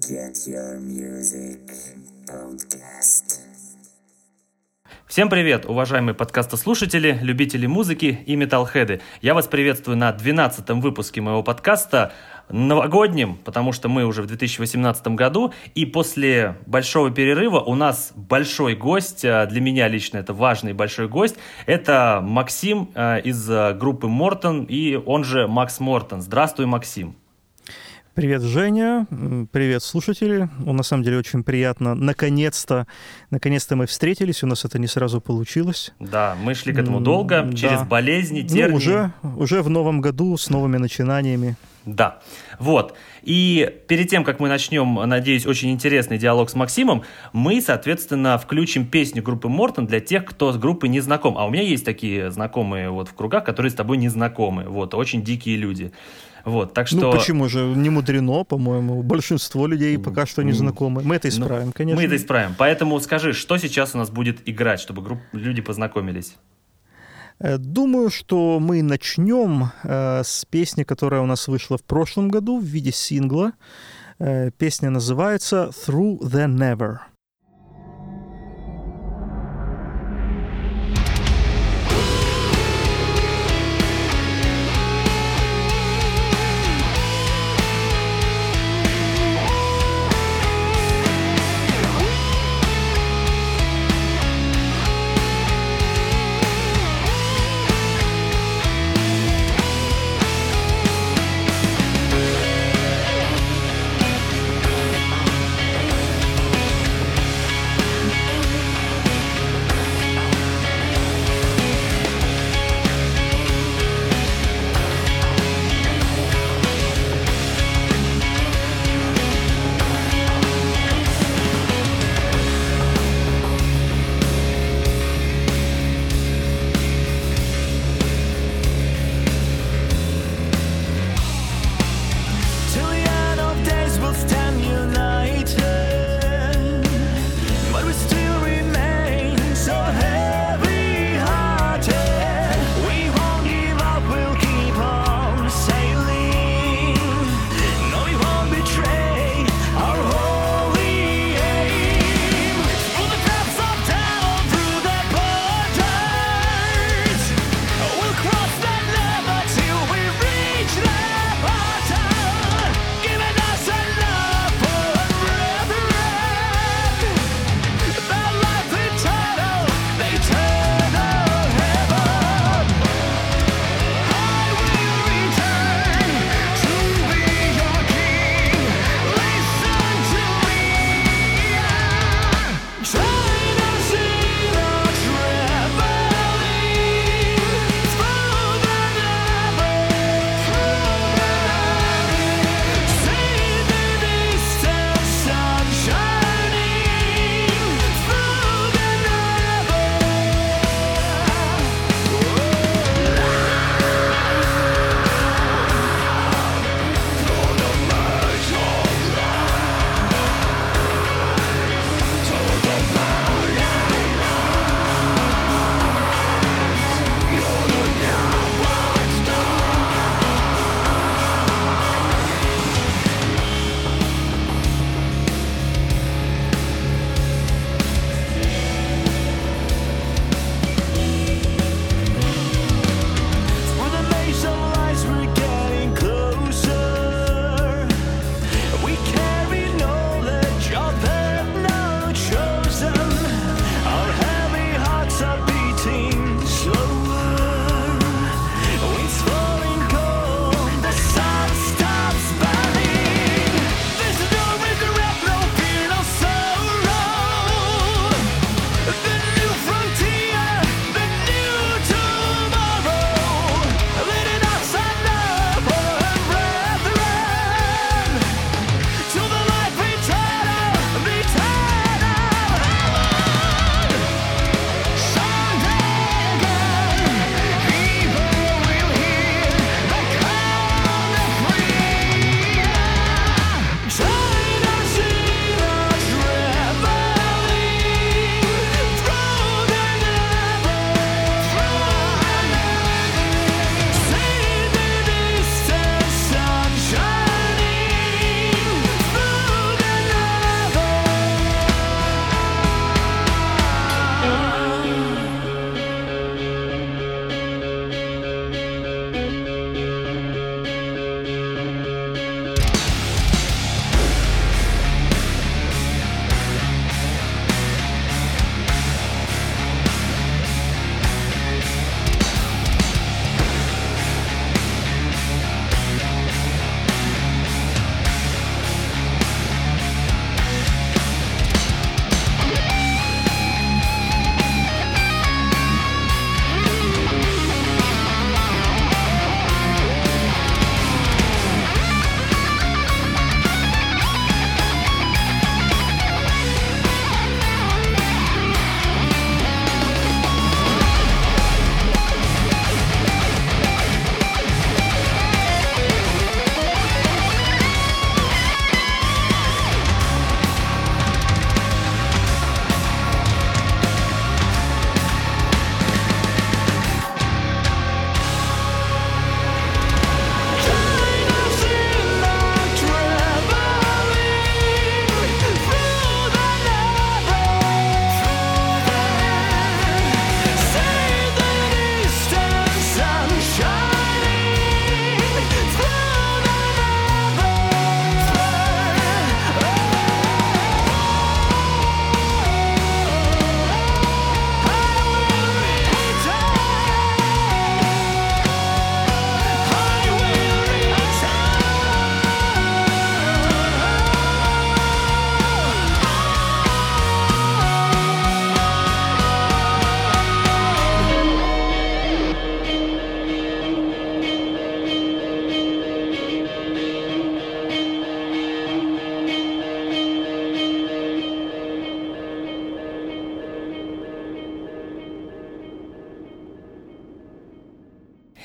Get Your Music Podcast. Всем привет, уважаемые подкастослушатели, любители музыки и металлхеды. Я вас приветствую на 12 выпуске моего подкаста новогодним, потому что мы уже в 2018 году, и после большого перерыва у нас большой гость, а, для меня лично это важный большой гость, это Максим а, из а, группы Мортон, и он же Макс Мортон. Здравствуй, Максим. Привет, Женя. Привет, слушатели. Ну, на самом деле очень приятно. Наконец-то, наконец-то мы встретились. У нас это не сразу получилось. Да, мы шли к этому долго, да. через болезни, тернии. Ну, уже, уже в новом году с новыми начинаниями. Да, вот. И перед тем, как мы начнем, надеюсь, очень интересный диалог с Максимом, мы, соответственно, включим песню группы Мортон для тех, кто с группой не знаком. А у меня есть такие знакомые вот в кругах, которые с тобой не знакомы. Вот, очень дикие люди. Вот, так ну, что... Ну почему же? Не мудрено, по-моему. Большинство людей пока что не знакомы. Мы это ну, исправим, ну, конечно. Мы это исправим. Поэтому скажи, что сейчас у нас будет играть, чтобы групп... люди познакомились? Э, думаю, что мы начнем э, с песни, которая у нас вышла в прошлом году в виде сингла. Э, песня называется «Through the Never».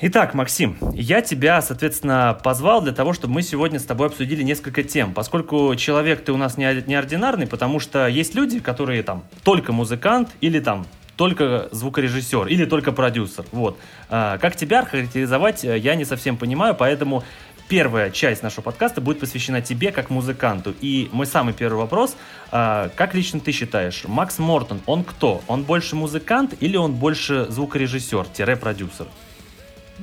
Итак, Максим, я тебя, соответственно, позвал для того, чтобы мы сегодня с тобой обсудили несколько тем, поскольку человек ты у нас не неординарный, потому что есть люди, которые там только музыкант или там только звукорежиссер или только продюсер. Вот. А, как тебя характеризовать, э, я не совсем понимаю, поэтому первая часть нашего подкаста будет посвящена тебе как музыканту. И мой самый первый вопрос, а, как лично ты считаешь, Макс Мортон, он кто? Он больше музыкант или он больше звукорежиссер-продюсер?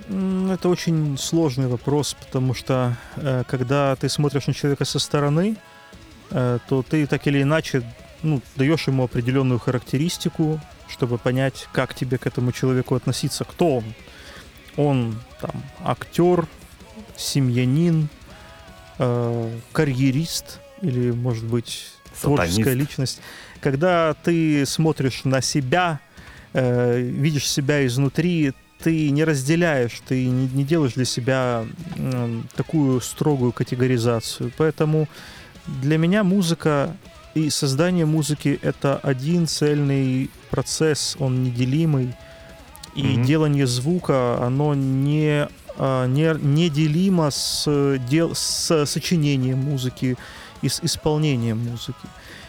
Это очень сложный вопрос, потому что э, когда ты смотришь на человека со стороны, э, то ты так или иначе ну, даешь ему определенную характеристику, чтобы понять, как тебе к этому человеку относиться, кто он. Он там актер, семьянин, э, карьерист или, может быть, творческая Сатанист. личность. Когда ты смотришь на себя, видишь себя изнутри, ты не разделяешь, ты не, не делаешь для себя э, такую строгую категоризацию. Поэтому для меня музыка и создание музыки — это один цельный процесс, он неделимый. И mm-hmm. делание звука, оно не, а, не, неделимо с, дел, с сочинением музыки и с исполнением музыки.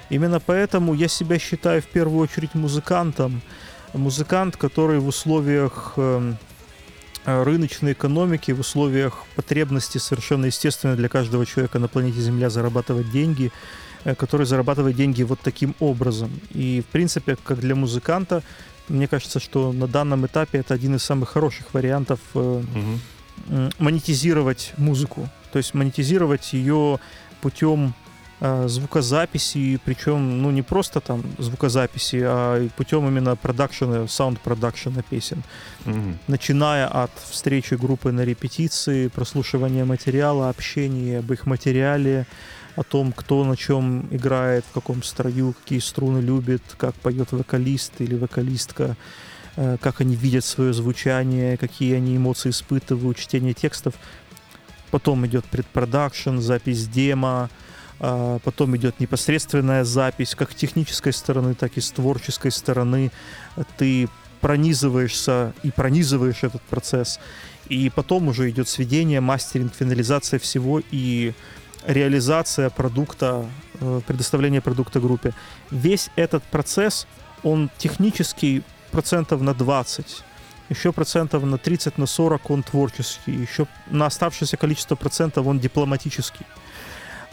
Именно поэтому я себя считаю в первую очередь музыкантом. Музыкант, который в условиях эм, рыночной экономики, в условиях потребности совершенно естественно для каждого человека на планете Земля зарабатывать деньги – Э, который зарабатывает деньги вот таким образом. И, в принципе, как для музыканта, мне кажется, что на данном этапе это один из самых хороших вариантов угу. монетизировать музыку. То есть монетизировать ее путем э, звукозаписи, причем, ну, не просто там звукозаписи, а путем именно продакшена, саунд-продакшена песен. Mm-hmm. Начиная от встречи группы на репетиции, прослушивания материала, общения об их материале, о том, кто на чем играет, в каком строю, какие струны любит, как поет вокалист или вокалистка, э, как они видят свое звучание, какие они эмоции испытывают, чтение текстов. Потом идет предпродакшн, запись демо, а, потом идет непосредственная запись, как технической стороны, так и с творческой стороны. Ты пронизываешься и пронизываешь этот процесс. И потом уже идет сведение, мастеринг, финализация всего и реализация продукта, э, предоставление продукта группе. Весь этот процесс, он технический процентов на 20, еще процентов на 30, на 40 он творческий, еще на оставшееся количество процентов он дипломатический.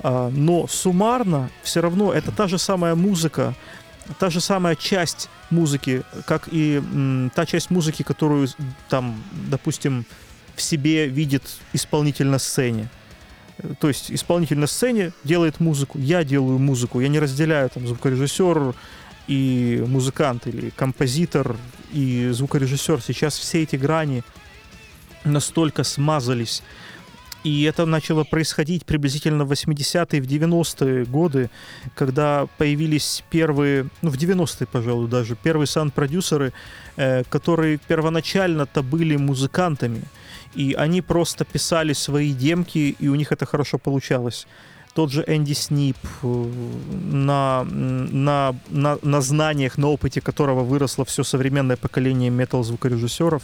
А, но суммарно все равно это та же самая музыка, та же самая часть музыки, как и м, та часть музыки, которую там, допустим, в себе видит исполнитель на сцене. То есть исполнитель на сцене делает музыку, я делаю музыку, я не разделяю там звукорежиссер и музыкант или композитор и звукорежиссер. Сейчас все эти грани настолько смазались. И это начало происходить приблизительно в 80-е, в 90-е годы, когда появились первые, ну в 90-е, пожалуй, даже, первые саунд-продюсеры, э, которые первоначально-то были музыкантами и они просто писали свои демки, и у них это хорошо получалось. Тот же Энди Снип, э, на, на, на, на знаниях, на опыте которого выросло все современное поколение метал-звукорежиссеров,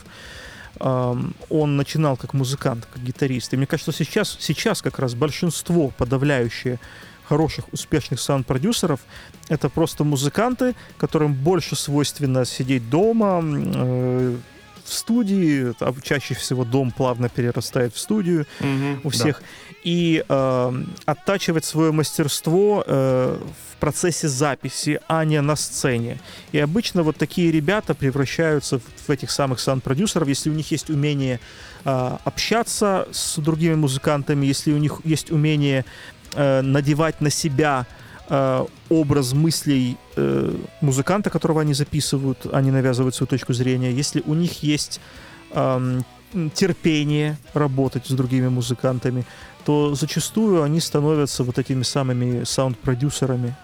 он начинал как музыкант, как гитарист. И мне кажется, сейчас, сейчас как раз большинство подавляющее хороших, успешных саунд-продюсеров — это просто музыканты, которым больше свойственно сидеть дома, э, в студии, а чаще всего дом плавно перерастает в студию угу, у всех, да. и э, оттачивать свое мастерство э, в процессе записи, а не на сцене. И обычно вот такие ребята превращаются в, в этих самых саунд-продюсеров, если у них есть умение э, общаться с другими музыкантами, если у них есть умение э, надевать на себя э, образ мыслей э, музыканта, которого они записывают, они навязывают свою точку зрения, если у них есть э, терпение работать с другими музыкантами, то зачастую они становятся вот этими самыми саунд-продюсерами,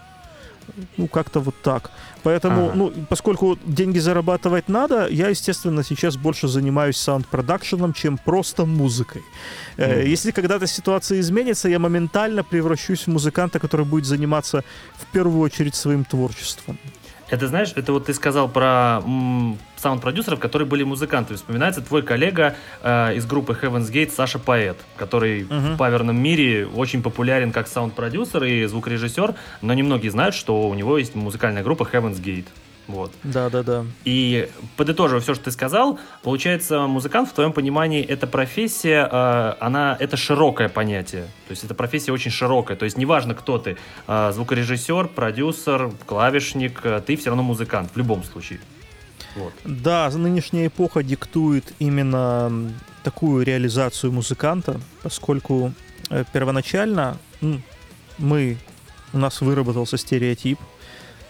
ну, как-то вот так. Поэтому, ага. ну, поскольку деньги зарабатывать надо, я, естественно, сейчас больше занимаюсь саунд-продакшеном, чем просто музыкой. Mm. Если когда-то ситуация изменится, я моментально превращусь в музыканта, который будет заниматься в первую очередь своим творчеством. Это знаешь, это вот ты сказал про саунд-продюсеров, которые были музыкантами. Вспоминается твой коллега э, из группы Heaven's Gate Саша Поэт, который Мгм. в паверном мире очень популярен как саунд-продюсер и звукорежиссер, но немногие знают, что у него есть музыкальная группа Heaven's Gate. Вот. Да, да, да. И подытоживая все, что ты сказал, получается, музыкант в твоем понимании это профессия, э, она это широкое понятие. То есть это профессия очень широкая. То есть неважно, кто ты, э, звукорежиссер, продюсер, клавишник, э, ты все равно музыкант в любом случае. Вот. Да, нынешняя эпоха диктует именно такую реализацию музыканта, поскольку э, первоначально мы, у нас выработался стереотип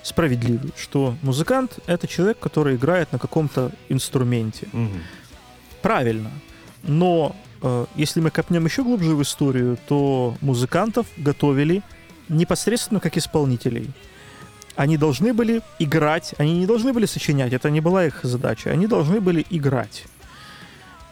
справедливый, что музыкант — это человек, который играет на каком-то инструменте. Мгм. Правильно. Но э, если мы копнем еще глубже в историю, то музыкантов готовили непосредственно как исполнителей. Они должны были играть, они не должны были сочинять, это не была их задача, они должны были играть.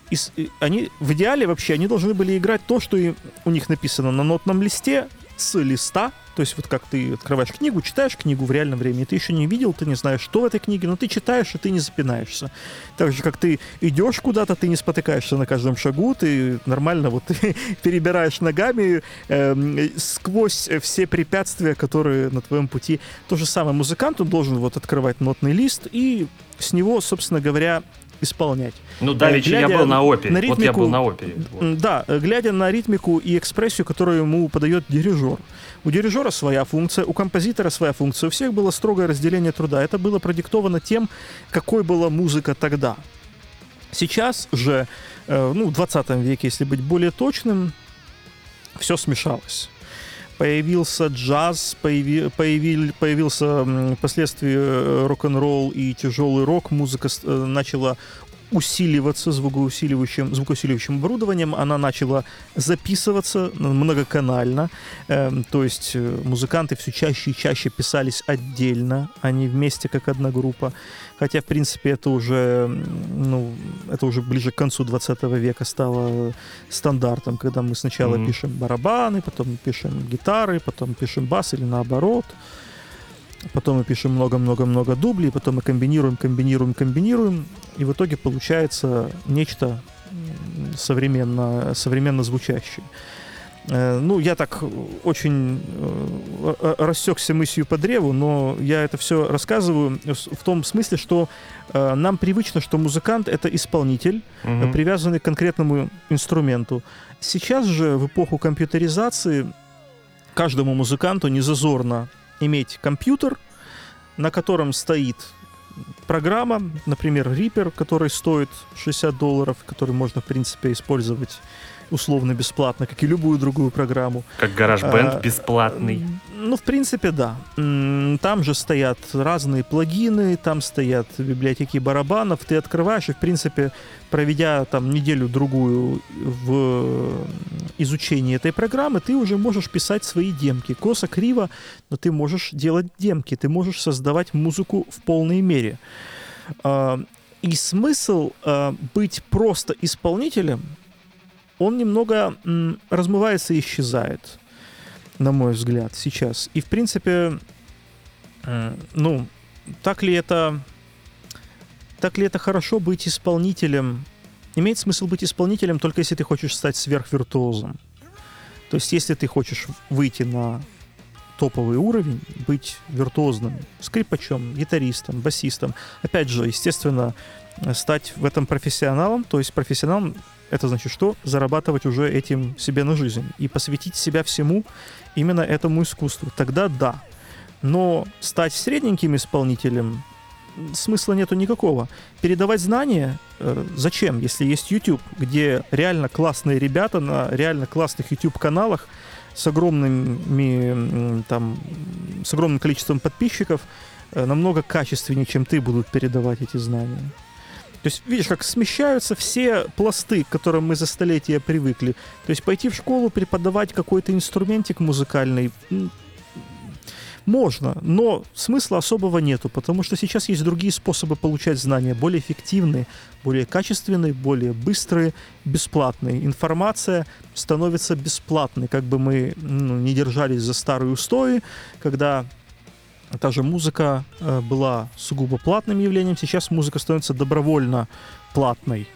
И они, в идеале вообще, они должны были играть то, что и у них написано на нотном листе с листа, то есть вот как ты открываешь книгу, читаешь книгу в реальном времени, ты еще не видел, ты не знаешь, что в этой книге, но ты читаешь, и ты не запинаешься. Так же, как ты идешь куда-то, ты не спотыкаешься на каждом шагу, ты нормально вот перебираешь ногами эм, сквозь все препятствия, которые на твоем пути. То же самое музыкант, он должен вот открывать нотный лист и с него, собственно говоря, исполнять. Ну, давеча я глядя был на опере. на Вот я ритмику- был на опере. Вот. Да, глядя на ритмику и экспрессию, которую ему подает дирижер. У дирижера своя функция, у композитора своя функция. У всех было строгое разделение труда. Это было продиктовано тем, какой была музыка тогда. Сейчас же, э, ну, в 20 веке, если быть более точным, все смешалось. Появился джаз, появи- появил- появился впоследствии э, рок-н-ролл и тяжелый рок. Музыка э, начала усиливаться звукоусиливающим, звукоусиливающим оборудованием, она начала записываться многоканально, Эм, то есть э, музыканты все чаще и чаще писались отдельно, а не вместе как одна группа. Хотя, в принципе, это уже, ну, это уже ближе к концу 20 века стало стандартом, когда мы сначала Мгм. пишем барабаны, потом пишем гитары, потом пишем бас или наоборот. Потом мы пишем много-много-много дублей, потом мы комбинируем, комбинируем, комбинируем, и в итоге получается нечто современно, современно звучащее. Э, Ну, я так очень э, э, рассекся мыслью по древу, но я это все рассказываю в том смысле, что нам привычно, что музыкант — это исполнитель, э, привязанный к конкретному инструменту. Сейчас же, в эпоху компьютеризации, каждому музыканту незазорно иметь компьютер, на котором стоит программа, например, Reaper, который стоит 60 долларов, который можно, в принципе, использовать условно бесплатно, как и любую другую программу. Как гараж-бенд А, бесплатный. Ну, в принципе, да. Там же стоят разные плагины, там стоят библиотеки барабанов. Ты открываешь, и, в принципе, проведя там неделю-другую в изучении этой программы, ты уже можешь писать свои демки. Косо, криво, но ты можешь делать демки, ты можешь создавать музыку в полной мере. А, И смысл а, быть просто исполнителем, он немного м, размывается и исчезает на мой взгляд, сейчас. И, в принципе, ну, так ли это... Так ли это хорошо быть исполнителем? Имеет смысл быть исполнителем только если ты хочешь стать сверхвиртуозом. То есть, если ты хочешь выйти на топовый уровень, быть виртуозным скрипачом, гитаристом, басистом. Опять же, естественно, стать в этом профессионалом, то есть профессионалом это значит что? Зарабатывать уже этим себе на жизнь и посвятить себя всему именно этому искусству. Тогда да. Но стать средненьким исполнителем смысла нету никакого. Передавать знания э, зачем, если есть YouTube, где реально классные ребята на реально классных YouTube-каналах с огромными там с огромным количеством подписчиков э, намного качественнее, чем ты, будут передавать эти знания. То есть, видишь, как смещаются все пласты, к которым мы за столетия привыкли. То есть пойти в школу, преподавать какой-то инструментик музыкальный можно, но смысла особого нету, потому что сейчас есть другие способы получать знания, более эффективные, более качественные, более быстрые, бесплатные. Информация становится бесплатной, как бы мы ну, не держались за старые устои, когда та же музыка э, была сугубо платным явлением, сейчас музыка становится добровольно платной.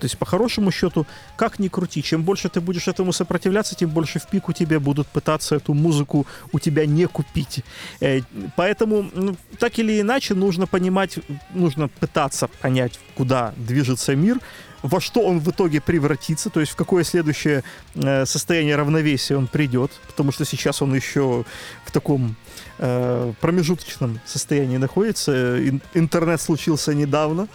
То есть, по хорошему счету, как ни крути, чем больше ты будешь этому сопротивляться, тем больше в пику тебе будут пытаться эту музыку у тебя не купить. Э, поэтому, ну, так или иначе, нужно понимать, нужно пытаться понять, куда движется мир, во что он в итоге превратится, то есть в какое следующее э, состояние равновесия он придет, потому что сейчас он еще в таком э, промежуточном состоянии находится. Интернет случился недавно.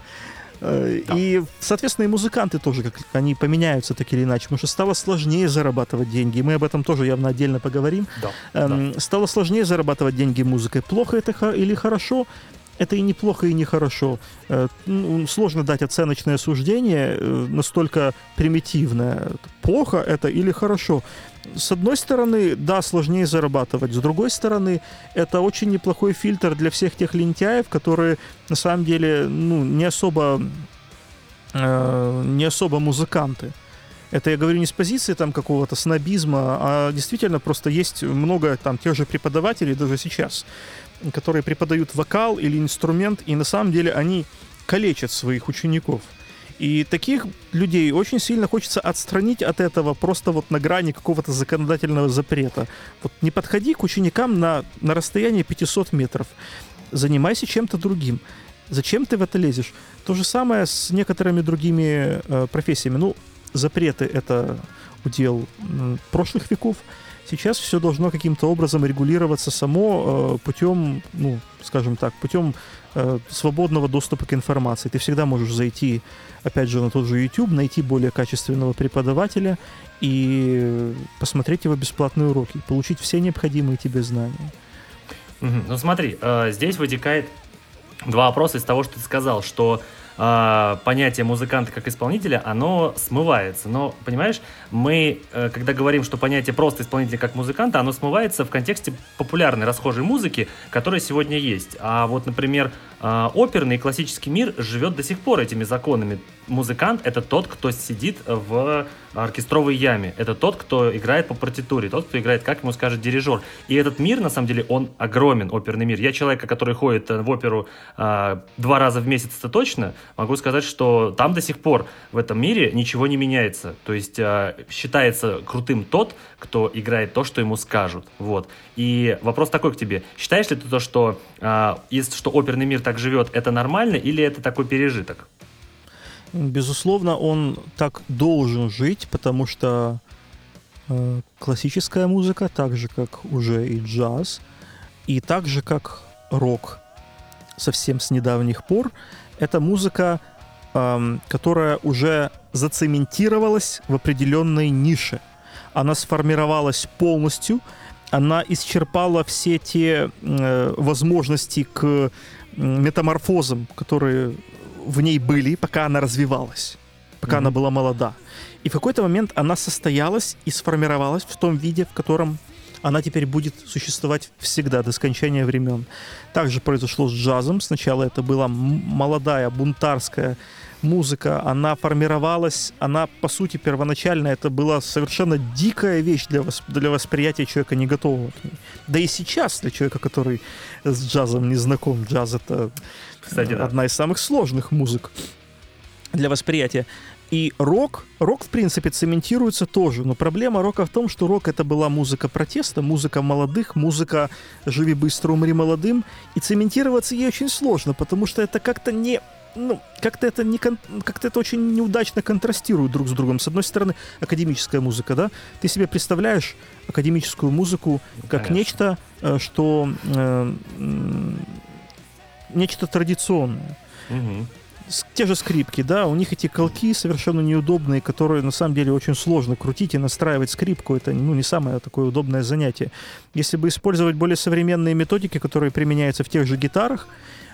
Э, да. И, соответственно, и музыканты тоже, как они поменяются так или иначе, потому что стало сложнее зарабатывать деньги. Мы об этом тоже явно отдельно поговорим. Да, эм, да. Стало сложнее зарабатывать деньги музыкой. Плохо это или хорошо? Это и неплохо, и нехорошо. Э, ну, сложно дать оценочное суждение, э, настолько примитивное. Плохо это или хорошо? С одной стороны, да, сложнее зарабатывать. С другой стороны, это очень неплохой фильтр для всех тех лентяев, которые на самом деле ну, не особо э, не особо музыканты. Это я говорю не с позиции там какого-то снобизма, а действительно просто есть много там тех же преподавателей даже сейчас, которые преподают вокал или инструмент, и на самом деле они калечат своих учеников. И таких людей очень сильно хочется отстранить от этого просто вот на грани какого-то законодательного запрета. Вот не подходи к ученикам на, на расстояние 500 метров. Занимайся чем-то другим. Зачем ты в это лезешь? То же самое с некоторыми другими э, профессиями. Ну, запреты — это удел прошлых веков. Сейчас все должно каким-то образом регулироваться само э, путем, ну, скажем так, путем э, свободного доступа к информации. Ты всегда можешь зайти, опять же, на тот же YouTube, найти более качественного преподавателя и посмотреть его бесплатные уроки, получить все необходимые тебе знания. Ну смотри, э, здесь вытекает два вопроса из того, что ты сказал, что э, понятие музыканта как исполнителя, оно смывается. Но, понимаешь, мы, э, когда говорим, что понятие просто исполнителя как музыканта, оно смывается в контексте популярной расхожей музыки, которая сегодня есть. А вот, например, э, оперный и классический мир живет до сих пор этими законами. Музыкант — это тот, кто сидит в оркестровой яме. Это тот, кто играет по партитуре, тот, кто играет, как ему скажет дирижер. И этот мир, на самом деле, он огромен, оперный мир. Я человек, который ходит в оперу э, два раза в месяц, это точно, могу сказать, что там до сих пор в этом мире ничего не меняется. То есть э, считается крутым тот, кто играет то, что ему скажут. Вот. И вопрос такой к тебе. Считаешь ли ты то, что, э, если, что оперный мир так живет, это нормально или это такой пережиток? Безусловно, он так должен жить, потому что э, классическая музыка, так же как уже и джаз, и так же как рок совсем с недавних пор, это музыка, эм, которая уже зацементировалась в определенной нише. Она сформировалась полностью, она исчерпала все те э, возможности к метаморфозам, которые в ней были, пока она развивалась, пока mm-hmm. она была молода. И в какой-то момент она состоялась и сформировалась в том виде, в котором она теперь будет существовать всегда, до скончания времен. Также произошло с джазом. Сначала это была молодая, бунтарская музыка, она формировалась, она, по сути, первоначально это была совершенно дикая вещь для, восп- для восприятия человека, не готового к ней. Да и сейчас для человека, который с джазом не знаком, джаз это Кстати, одна да. из самых сложных музык для восприятия. И рок, рок, в принципе, цементируется тоже. Но проблема рока в том, что рок это была музыка протеста, музыка молодых, музыка «Живи быстро, умри молодым». И цементироваться ей очень сложно, потому что это как-то не ну, как-то это не как-то это очень неудачно контрастирует друг с другом. С одной стороны, академическая музыка, да? Ты себе представляешь академическую музыку как Конечно. нечто, э, что э, нечто традиционное. Угу те же скрипки, да, у них эти колки совершенно неудобные, которые на самом деле очень сложно крутить и настраивать скрипку. Это ну, не самое такое удобное занятие. Если бы использовать более современные методики, которые применяются в тех же гитарах,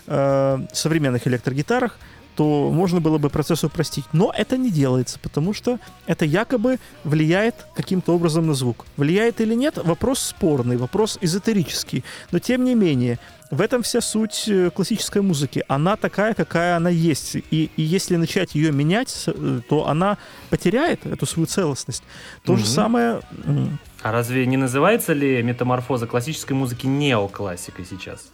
э, современных электрогитарах, то можно было бы процесс упростить. Но это не делается, потому что это якобы влияет каким-то образом на звук. Влияет или нет, вопрос спорный, вопрос эзотерический. Но тем не менее, в этом вся суть э, классической музыки. Она такая, какая она есть. И, и если начать ее менять, э, то она потеряет эту свою целостность. То mm-hmm. же самое А разве не называется ли метаморфоза классической музыки неоклассикой сейчас?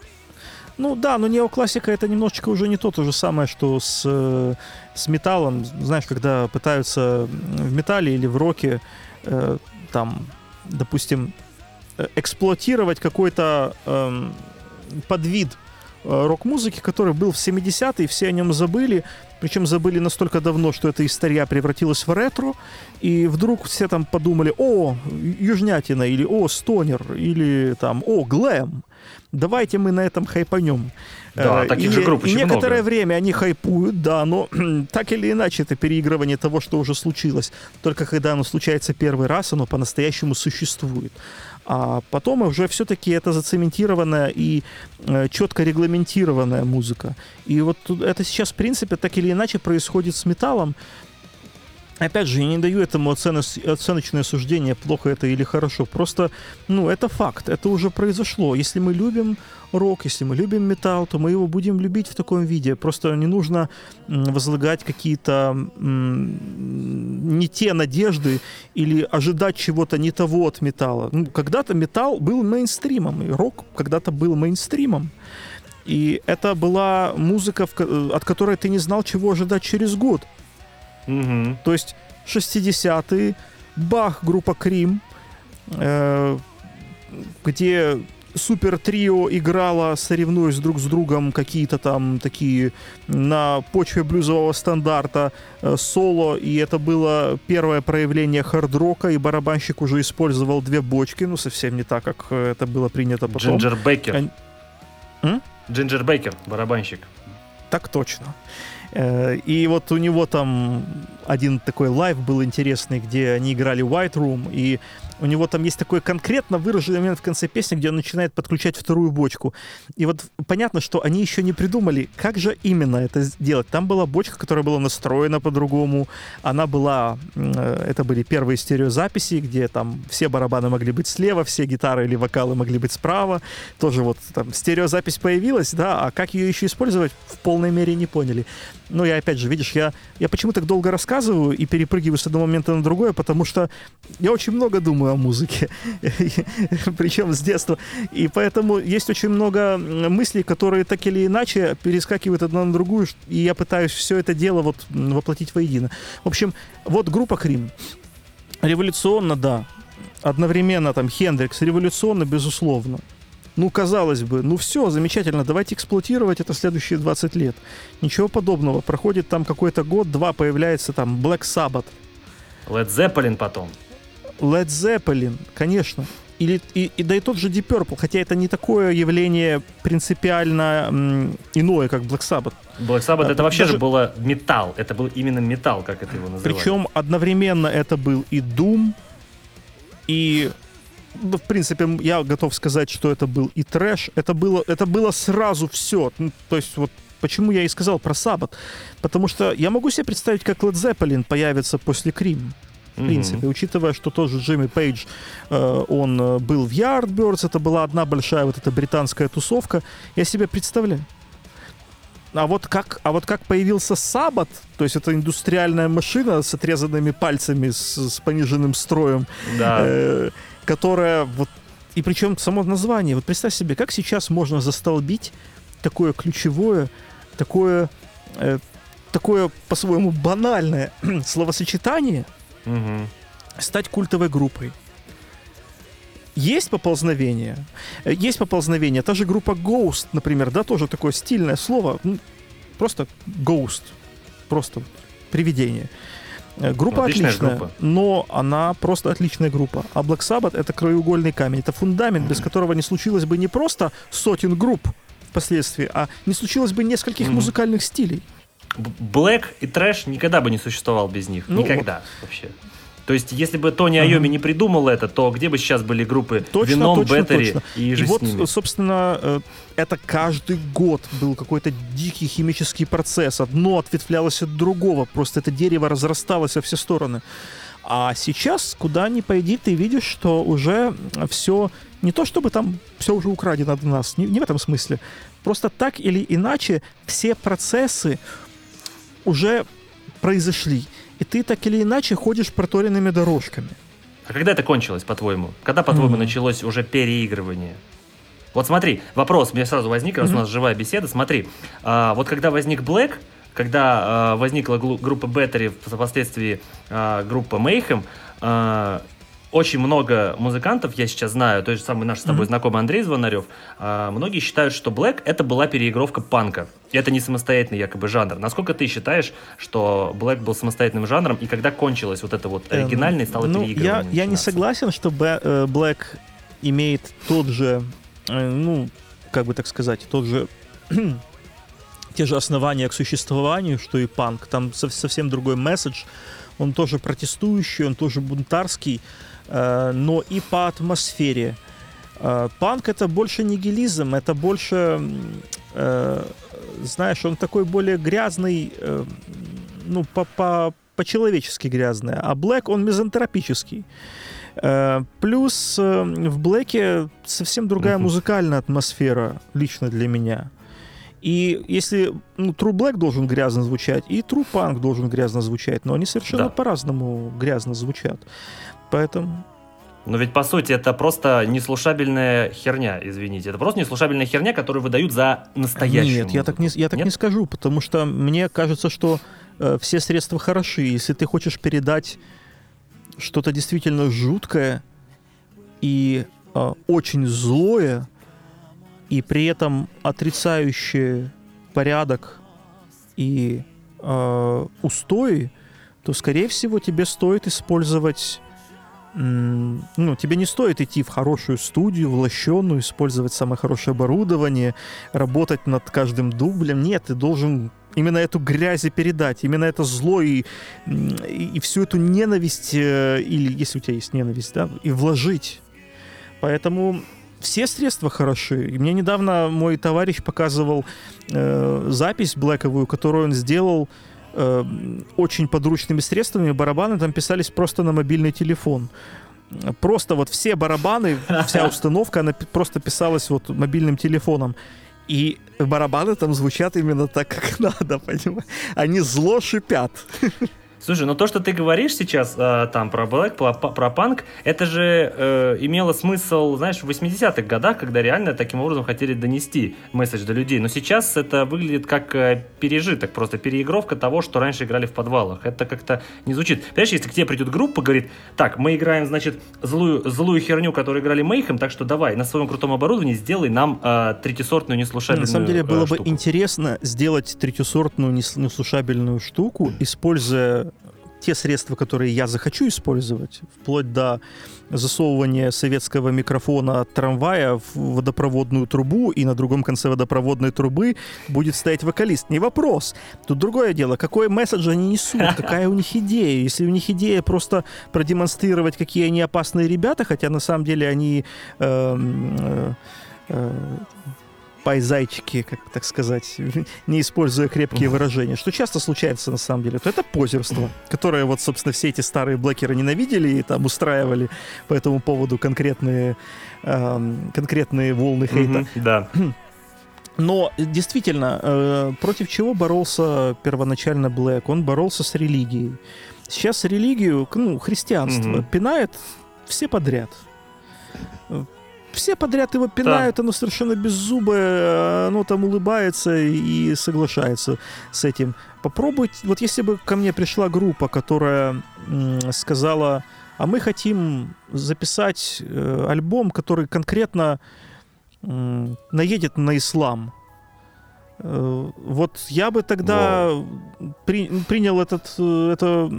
Ну да, но неоклассика это немножечко уже не то, то же самое, что с, э, с металлом. Знаешь, когда пытаются в металле или в роке э, там, допустим, э, эксплуатировать какой-то э, подвид рок-музыки, который был в 70-е, все о нем забыли, причем забыли настолько давно, что эта история превратилась в ретро, и вдруг все там подумали, о, южнятина, или о, стонер, или там, о, глэм, давайте мы на этом хайпанем. Да, Э, таких и, же групп и очень некоторое много. время они хайпуют, да, но так или иначе это переигрывание того, что уже случилось. Только когда оно случается первый раз, оно по-настоящему существует. А потом уже все-таки это зацементированная и э, четко регламентированная музыка. И вот это сейчас, в принципе, так или иначе происходит с металлом. Опять же, я не даю этому оценочное суждение, плохо это или хорошо. Просто, ну, это факт, это уже произошло. Если мы любим рок, если мы любим металл, то мы его будем любить в таком виде. Просто не нужно возлагать какие-то не те надежды или ожидать чего-то не того от металла. Ну, когда-то металл был мейнстримом, и рок когда-то был мейнстримом. И это была музыка, от которой ты не знал, чего ожидать через год. Мгм. То есть 60-е, Бах, группа Крим, э, где супер трио играла, соревнуясь друг с другом, какие-то там такие на почве блюзового стандарта э, соло, и это было первое проявление хард-рока, и барабанщик уже использовал две бочки, ну совсем не так, как э, это было принято потом. Джинджер Бейкер. Джинджер Бейкер, барабанщик. Так точно. Э, И вот у него там один такой live был интересный, где они играли White Room, и у него там есть такой конкретно выраженный момент в конце песни, где он начинает подключать вторую бочку. И вот понятно, что они еще не придумали, как же именно это сделать. Там была бочка, которая была настроена по-другому. Она была... э, Это были первые стереозаписи, где там все барабаны могли быть слева, все гитары или вокалы могли быть справа. Тоже вот там стереозапись появилась, да, а как ее еще использовать, в полной мере не поняли. Ну, я опять же, видишь, я, я почему так долго рассказываю и перепрыгиваю с одного момента на другое, потому что я очень много думаю о музыке, причем с детства. И поэтому есть очень много мыслей, которые так или иначе перескакивают одна на другую, и я пытаюсь все это дело вот воплотить воедино. В общем, вот группа Крим. Революционно, да. Одновременно там Хендрикс, революционно, безусловно. Ну, казалось бы, ну все, замечательно, давайте эксплуатировать это следующие 20 лет. Ничего подобного. Проходит там какой-то год, два, появляется там Black Sabbath, Led Zeppelin потом. Led Zeppelin, конечно. Или, и, и да и тот же Deep Purple, хотя это не такое явление принципиально м, иное, как Black Sabbath. Black Sabbath А, это вообще даже- же было металл. Это был именно металл, как это его называли. Причем одновременно это был и Doom, и ну, в принципе, я готов сказать, что это был и трэш. Это было, это было сразу все. то есть вот почему я и сказал про Саббат. Потому что я могу себе представить, как Led Zeppelin появится после Крим. В Мгм. принципе, учитывая, что тот же Джимми Пейдж, э, он э, был в Yardbirds, это была одна большая вот эта британская тусовка, я себе представляю. А вот как, а вот как появился Саббат, то есть это индустриальная машина с отрезанными пальцами, с, с пониженным строем, Да. э, которая вот и причем само название. Вот представь себе, как сейчас можно застолбить такое ключевое, такое, э, такое по-своему банальное словосочетание, Мгм. стать культовой группой. Есть поползновение, есть поползновение. Та же группа Ghost, например, да, тоже такое стильное слово, ну, просто Ghost, просто привидение. Э, Группа Отличная отличная, группа. но она просто отличная группа. А Black Sabbath это краеугольный камень, это фундамент, без которого не случилось бы не просто сотен групп впоследствии, а не случилось бы нескольких Мгм. музыкальных стилей. Блэк и трэш никогда бы не существовал без них. Ну, никогда вообще. То есть, если бы Тони Айоми не придумал это, то где бы сейчас были группы Точно, Веном, точно, Беттери точно. и И же вот, с ними? собственно, э, это каждый год был какой-то дикий химический процесс. Одно ответвлялось от другого. Просто это дерево разрасталось во все стороны. А сейчас, куда ни пойди, ты видишь, что уже все не то, чтобы там все уже украдено от нас, не, не в этом смысле. Просто так или иначе все процессы уже произошли. И ты так или иначе ходишь проторенными дорожками. А когда это кончилось, по-твоему? Когда, по-твоему, Мгм. началось уже переигрывание? Вот смотри, вопрос у меня сразу возник, раз у Мгм. нас живая беседа. Смотри, а, вот когда возник Black, когда а, возникла группа Battery, впоследствии а, группа Mayhem, а, очень много музыкантов, я сейчас знаю, тот же самый наш с тобой Мгм. знакомый Андрей Звонарев, а, многие считают, что Black это была переигровка панка. Это не самостоятельный якобы жанр. Насколько ты считаешь, что Black был самостоятельным жанром, и когда кончилось вот это вот Эм, оригинальное, стало ну, я, я не согласен, что э, Black имеет тот же, э, ну, как бы так сказать, тот же те же основания к существованию, что и панк. Там сов- совсем другой месседж. Он тоже протестующий, он тоже бунтарский, э, но и по атмосфере. Э, Панк это больше нигилизм, это больше, э, знаешь, он такой более грязный, э, ну, по- по- по-человечески грязный, а Блэк, он мизантропический. Э, Плюс э, в Блэке совсем другая музыкальная атмосфера лично для меня. И если ну, True Black должен грязно звучать, и True Punk должен грязно звучать, но они совершенно Да. по-разному грязно звучат. Поэтому Но ведь по сути это просто неслушабельная херня, извините. Это просто неслушабельная херня, которую выдают за настоящую Нет, я так, не, музыку. я так Нет? не скажу, потому что мне кажется, что э, все средства хороши. Если ты хочешь передать что-то действительно жуткое и э, очень злое, и при этом отрицающее порядок и э, устои, то, скорее всего, тебе стоит использовать ну, тебе не стоит идти в хорошую студию, в лощеную, использовать самое хорошее оборудование, работать над каждым дублем. Нет, ты должен именно эту грязь и передать, именно это зло и, и, и всю эту ненависть, э, или если у тебя есть ненависть, да, и вложить. Поэтому все средства хороши. И мне недавно мой товарищ показывал э, запись блэковую, которую он сделал э, очень подручными средствами. Барабаны там писались просто на мобильный телефон. Просто вот все барабаны, вся установка, она просто писалась вот мобильным телефоном. И барабаны там звучат именно так, как надо, понимаешь? Они зло шипят. Слушай, ну то, что ты говоришь сейчас э, там про Black, про, про панк, это же э, имело смысл, знаешь, в 80-х годах, когда реально таким образом хотели донести месседж до людей. Но сейчас это выглядит как э, пережиток, просто переигровка того, что раньше играли в подвалах. Это как-то не звучит. Понимаешь, если к тебе придет группа, говорит, так, мы играем, значит, злую, злую херню, которую играли Мейхем, так что давай на своем крутом оборудовании сделай нам э, третьесортную неслушабельную На самом деле э, было бы штуку». интересно сделать третьесортную нес- неслушабельную штуку, используя те средства, которые я захочу использовать, вплоть до засовывания советского микрофона от трамвая в водопроводную трубу, и на другом конце водопроводной трубы будет стоять вокалист. Не вопрос. Тут другое дело, какой месседж они несут, какая у них идея. Если у них идея просто продемонстрировать, какие они опасные ребята, хотя на самом деле они эм, э, э, пай-зайчики, как так сказать, не используя крепкие выражения, что часто случается на самом деле, то это позерство, которое вот, собственно, все эти старые блэкеры ненавидели и там устраивали по этому поводу конкретные, эм, конкретные волны хейта. Да. Но действительно, э, против чего боролся первоначально Блэк? Он боролся с религией. Сейчас религию, ну, христианство, Мгм. пинает все подряд. Э, Все подряд его пинают, оно совершенно беззубое, оно там улыбается и соглашается с этим. Попробуйте, вот если бы ко мне пришла группа, которая сказала, а мы хотим записать э, альбом, который конкретно наедет на ислам. Э, Вот я бы тогда при- принял этот, э, это,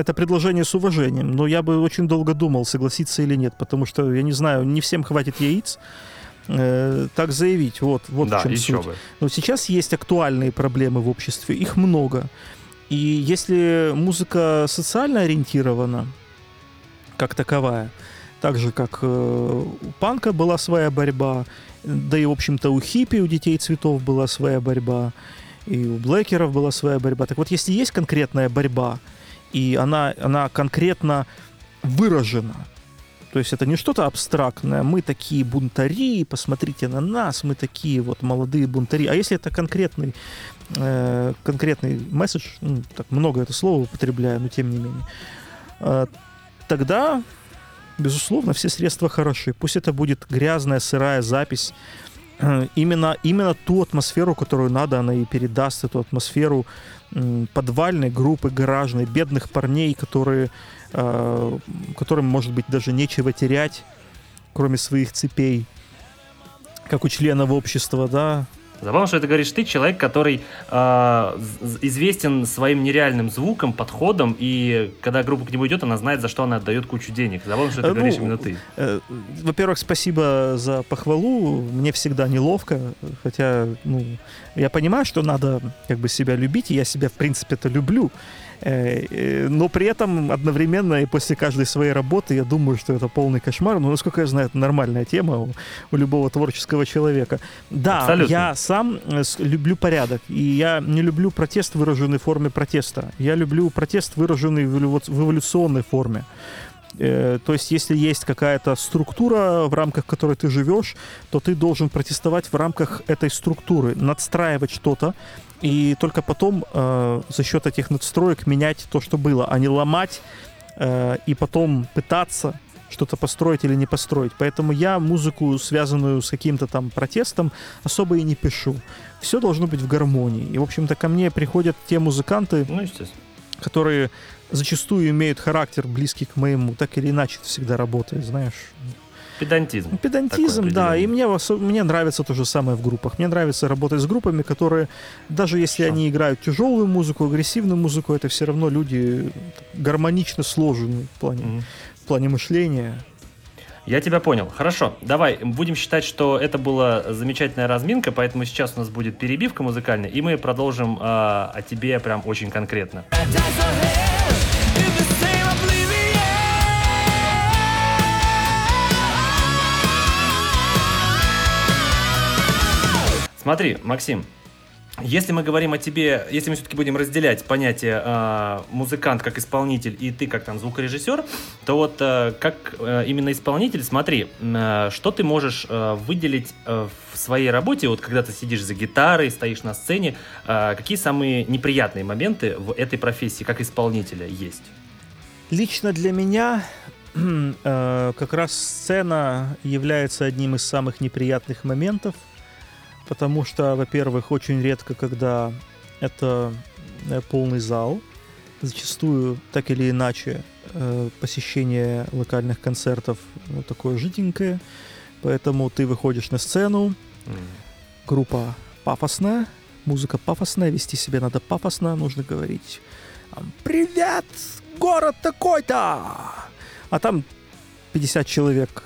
это предложение с уважением, но я бы очень долго думал, согласиться или нет, потому что, я не знаю, не всем хватит яиц э, так заявить. Вот, вот да, в чем еще суть. бы. Но сейчас есть актуальные проблемы в обществе, их много. И если музыка социально ориентирована, как таковая, так же, как э, у панка была своя борьба, да и, в общем-то, у хиппи, у детей цветов была своя борьба, и у блэкеров была своя борьба. Так вот, если есть конкретная борьба, и она, она конкретно выражена, то есть это не что-то абстрактное, мы такие бунтари, посмотрите на нас, мы такие вот молодые бунтари. А если это конкретный, э, конкретный месседж, ну, так много это слово употребляю, но тем не менее, э, тогда безусловно, все средства хороши. Пусть это будет грязная, сырая запись. Э, Именно, именно ту атмосферу, которую надо, она и передаст, эту атмосферу подвальной группы, гаражной, бедных парней, которые, э, которым, может быть, даже нечего терять, кроме своих цепей, как у членов общества, да, Забавно, что это говоришь ты, человек, который э, известен своим нереальным звуком, подходом, и когда группа к нему идет, она знает, за что она отдает кучу денег. Забавно, что это ну, говоришь именно ты. Э, Во-первых, спасибо за похвалу. Мне всегда неловко, хотя, ну, я понимаю, что надо как бы себя любить, и я себя, в принципе, это люблю. Э, э, Но при этом одновременно и после каждой своей работы я думаю, что это полный кошмар. Но, насколько я знаю, это нормальная тема у, у любого творческого человека. Да, Абсолютно. я сам э, люблю порядок, и я не люблю протест, выраженный в форме протеста. Я люблю протест, выраженный в эволю- в эволюционной форме. То есть, если есть какая-то структура, в рамках которой ты живешь, то ты должен протестовать в рамках этой структуры, надстраивать что-то, и только потом э, за счет этих надстроек менять то, что было, а не ломать э, и потом пытаться что-то построить или не построить. Поэтому я музыку, связанную с каким-то там протестом, особо и не пишу. Все должно быть в гармонии. И, в общем-то, ко мне приходят те музыканты, Ну, которые зачастую имеют характер близкий к моему, так или иначе это всегда работает, знаешь. Педантизм. Ну, Педантизм, да, и мне, мне нравится то же самое в группах. Мне нравится работать с группами, которые, даже если Хорошо. они играют тяжелую музыку, агрессивную музыку, это все равно люди гармонично сложены в плане, Мгм. в плане мышления. Я тебя понял. Хорошо, давай, будем считать, что это была замечательная разминка, поэтому сейчас у нас будет перебивка музыкальная, и мы продолжим а, о тебе прям очень конкретно. Смотри, Максим, если мы говорим о тебе, если мы все-таки будем разделять понятие а, музыкант как исполнитель и ты как там звукорежиссер, то вот а, как а, именно исполнитель, смотри, а, что ты можешь а, выделить а, в своей работе, вот когда ты сидишь за гитарой, стоишь на сцене, а, какие самые неприятные моменты в этой профессии как исполнителя есть? Лично для меня э, как раз сцена является одним из самых неприятных моментов, потому что, во-первых, очень редко, когда это э, полный зал, зачастую так или иначе э, посещение локальных концертов ну, такое жиденькое, поэтому ты выходишь на сцену, группа пафосная, музыка пафосная, вести себя надо пафосно, нужно говорить «Привет, город такой-то!» А там 50 человек.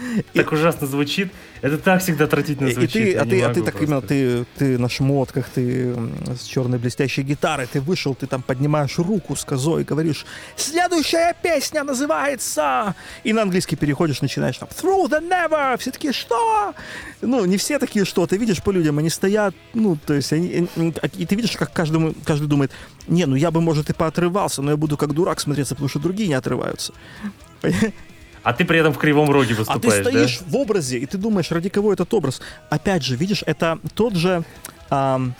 Так ужасно звучит. Это так всегда отвратительно И, и звучит. ты, а ты, а ты так просто. именно, ты, ты на шмотках, ты с черной блестящей гитарой, ты вышел, ты там поднимаешь руку с козой и говоришь «Следующая песня называется...» И на английский переходишь, начинаешь там «Through the never!» Все такие «Что?» Ну, не все такие «Что?» Ты видишь по людям, они стоят, ну, то есть, они- и ты видишь, как каждому, каждый думает «Не, ну я бы, может, и поотрывался, но я буду как дурак смотреться, потому что другие не отрываются». А ты при этом в кривом роге А ты выступаешь, да? стоишь в образе, и ты думаешь, ради кого этот образ? Опять же, видишь, это тот же... ам,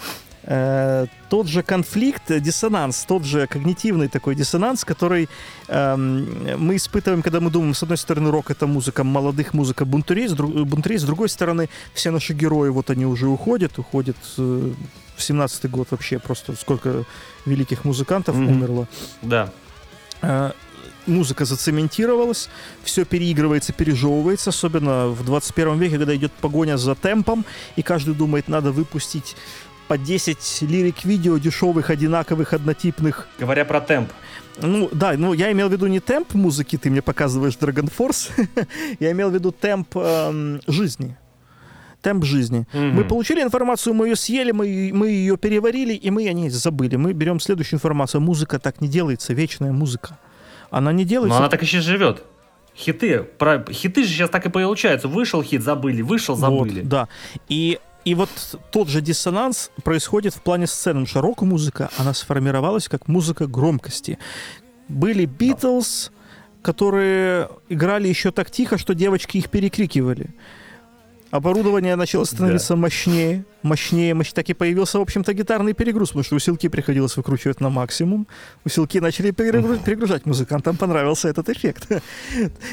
э, тот же конфликт, э, диссонанс, тот же когнитивный такой диссонанс, который эм, мы испытываем, когда мы думаем, с одной стороны, рок — это музыка молодых, музыка бунтарей, с, друг- бунтарей, с другой стороны, все наши герои, вот они уже уходят, уходят э, в семнадцатый год вообще, просто сколько великих музыкантов Мгм. умерло. Да. Музыка зацементировалась, все переигрывается, пережевывается, особенно в 21 веке, когда идет погоня за темпом, и каждый думает, надо выпустить по 10 лирик-видео дешевых, одинаковых, однотипных. Говоря про темп. Ну, да, ну, я имел в виду не темп музыки, ты мне показываешь Dragon Force, я имел в виду темп эм, жизни. Темп жизни. Мгм. Мы получили информацию, мы ее съели, мы, мы ее переварили, и мы о ней забыли. Мы берем следующую информацию. Музыка так не делается, вечная музыка. Она не Но делается. она так еще живет. Хиты, про... хиты же сейчас так и получаются. Вышел хит, забыли, вышел, забыли. Вот, да. И, и вот тот же диссонанс происходит в плане сцены. Потому что рок-музыка, она сформировалась как музыка громкости. Были Битлз, которые играли еще так тихо, что девочки их перекрикивали. Оборудование начало становиться да. мощнее, мощнее, мощнее. Так и появился, в общем-то, гитарный перегруз, потому что усилки приходилось выкручивать на максимум. Усилки начали перегружать. Музыкантам понравился этот эффект.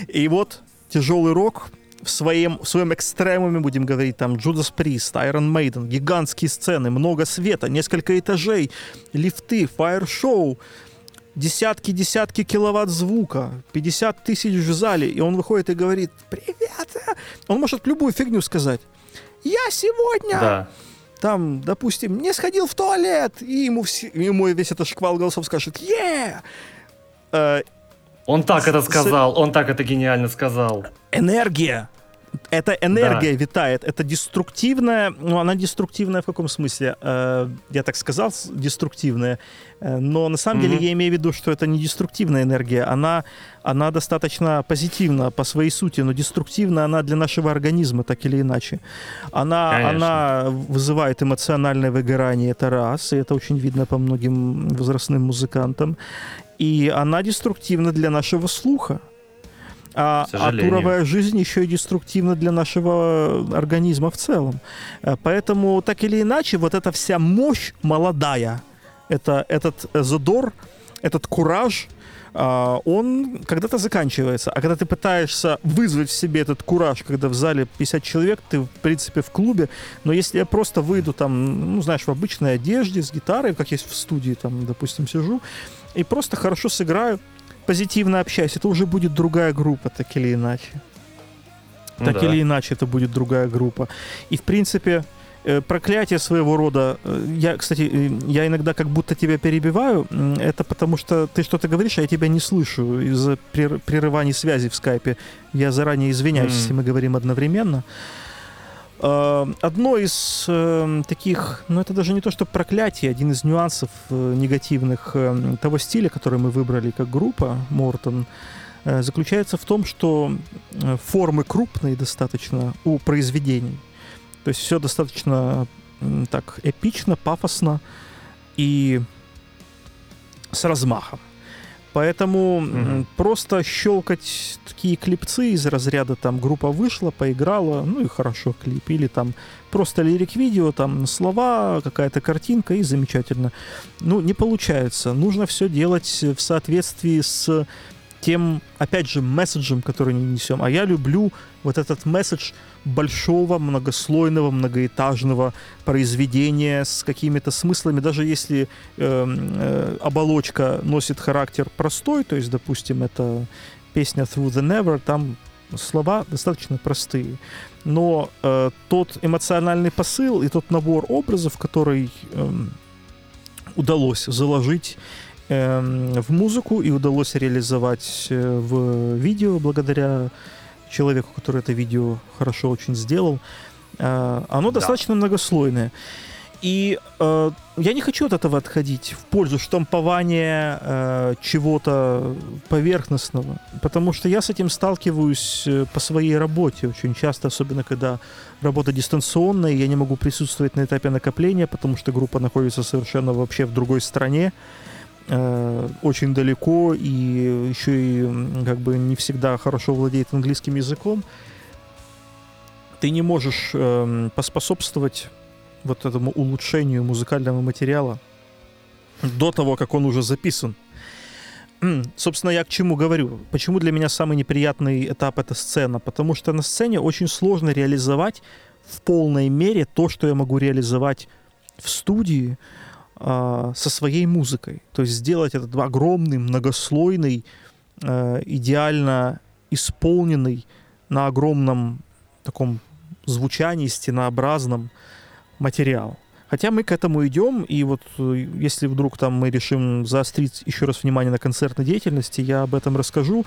И вот тяжелый рок в своем, в своем экстремуме, будем говорить, там, Judas Priest, Iron Maiden, гигантские сцены, много света, несколько этажей, лифты, фаер-шоу, десятки-десятки киловатт звука, 50 тысяч в зале, и он выходит и говорит, привет, он может любую фигню сказать. Я сегодня... Да там, допустим, не сходил в туалет, и ему, все, ему весь этот шквал голосов скажет «Е!» э, Он так это сказал, он так это гениально сказал. Энергия эта энергия да. витает, это деструктивная, ну она деструктивная в каком смысле? Э, я так сказал, деструктивная, э, но на самом mm-hmm. деле я имею в виду, что это не деструктивная энергия, она, она достаточно позитивна по своей сути, но деструктивна она для нашего организма так или иначе. Она, она вызывает эмоциональное выгорание, это раз, и это очень видно по многим возрастным музыкантам, и она деструктивна для нашего слуха а, а туровая жизнь еще и деструктивна для нашего организма в целом. Э, поэтому, так или иначе, вот эта вся мощь молодая, это, этот задор, этот кураж, а, он когда-то заканчивается. А когда ты пытаешься вызвать в себе этот кураж, когда в зале 50 человек, ты, в принципе, в клубе, но если я просто выйду там, ну, знаешь, в обычной одежде, с гитарой, как есть в студии, там, допустим, сижу, и просто хорошо сыграю, позитивно общаюсь, это уже будет другая группа, так или иначе. Ну, так да. или иначе, это будет другая группа. И, в принципе, э, проклятие своего рода. Э, я, кстати, э, я иногда как будто тебя перебиваю. Это потому что ты что-то говоришь, а я тебя не слышу из-за прерываний связи в скайпе. Я заранее извиняюсь, mm. если мы говорим одновременно. Эм, одно из э, таких, ну это даже не то, что проклятие, один из нюансов э, негативных э, того стиля, который мы выбрали как группа Мортон, э, заключается в том, что э, формы крупные достаточно у произведений. То есть все достаточно э, так эпично, пафосно и с размахом. Поэтому mm-hmm. просто щелкать такие клипцы из разряда там группа вышла, поиграла, ну и хорошо клип, или там просто лирик-видео, там слова, какая-то картинка и замечательно. Ну, не получается. Нужно все делать в соответствии с тем, опять же, месседжем, который мы несем. А я люблю вот этот месседж большого, многослойного, многоэтажного произведения с какими-то смыслами, даже если э, э, оболочка носит характер простой, то есть, допустим, это песня Through the Never, там слова достаточно простые, но э, тот эмоциональный посыл и тот набор образов, который э, удалось заложить в музыку и удалось реализовать э, в видео благодаря человеку, который это видео хорошо очень сделал. Э, оно да. достаточно многослойное. И э, я не хочу от этого отходить в пользу штампования э, чего-то поверхностного, потому что я с этим сталкиваюсь э, по своей работе очень часто, особенно когда работа дистанционная, я не могу присутствовать на этапе накопления, потому что группа находится совершенно вообще в другой стране. Э, очень далеко и еще и как бы не всегда хорошо владеет английским языком, ты не можешь э, поспособствовать вот этому улучшению музыкального материала до того, как он уже записан. Собственно, я к чему говорю? Почему для меня самый неприятный этап это сцена? Потому что на сцене очень сложно реализовать в полной мере то, что я могу реализовать в студии, э, со своей музыкой. То есть сделать этот огромный, многослойный, э, идеально исполненный на огромном таком звучании, стенообразном материал. Хотя мы к этому идем, и вот э, если вдруг там мы решим заострить еще раз внимание на концертной деятельности, я об этом расскажу.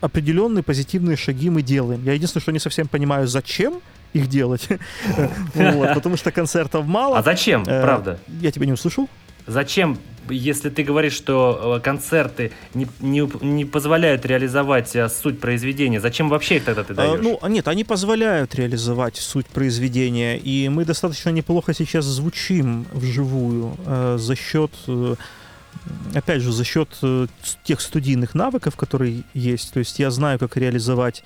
Определенные позитивные шаги мы делаем. Я единственное, что не совсем понимаю, зачем их делать. вот, потому что концертов мало. А зачем, э, правда? Я тебя не услышал. Зачем, если ты говоришь, что э, концерты не, не, не позволяют реализовать э, суть произведения, зачем вообще их тогда ты даешь? А, ну, нет, они позволяют реализовать суть произведения, и мы достаточно неплохо сейчас звучим вживую э, за счет, э, опять же, за счет э, тех студийных навыков, которые есть. То есть я знаю, как реализовать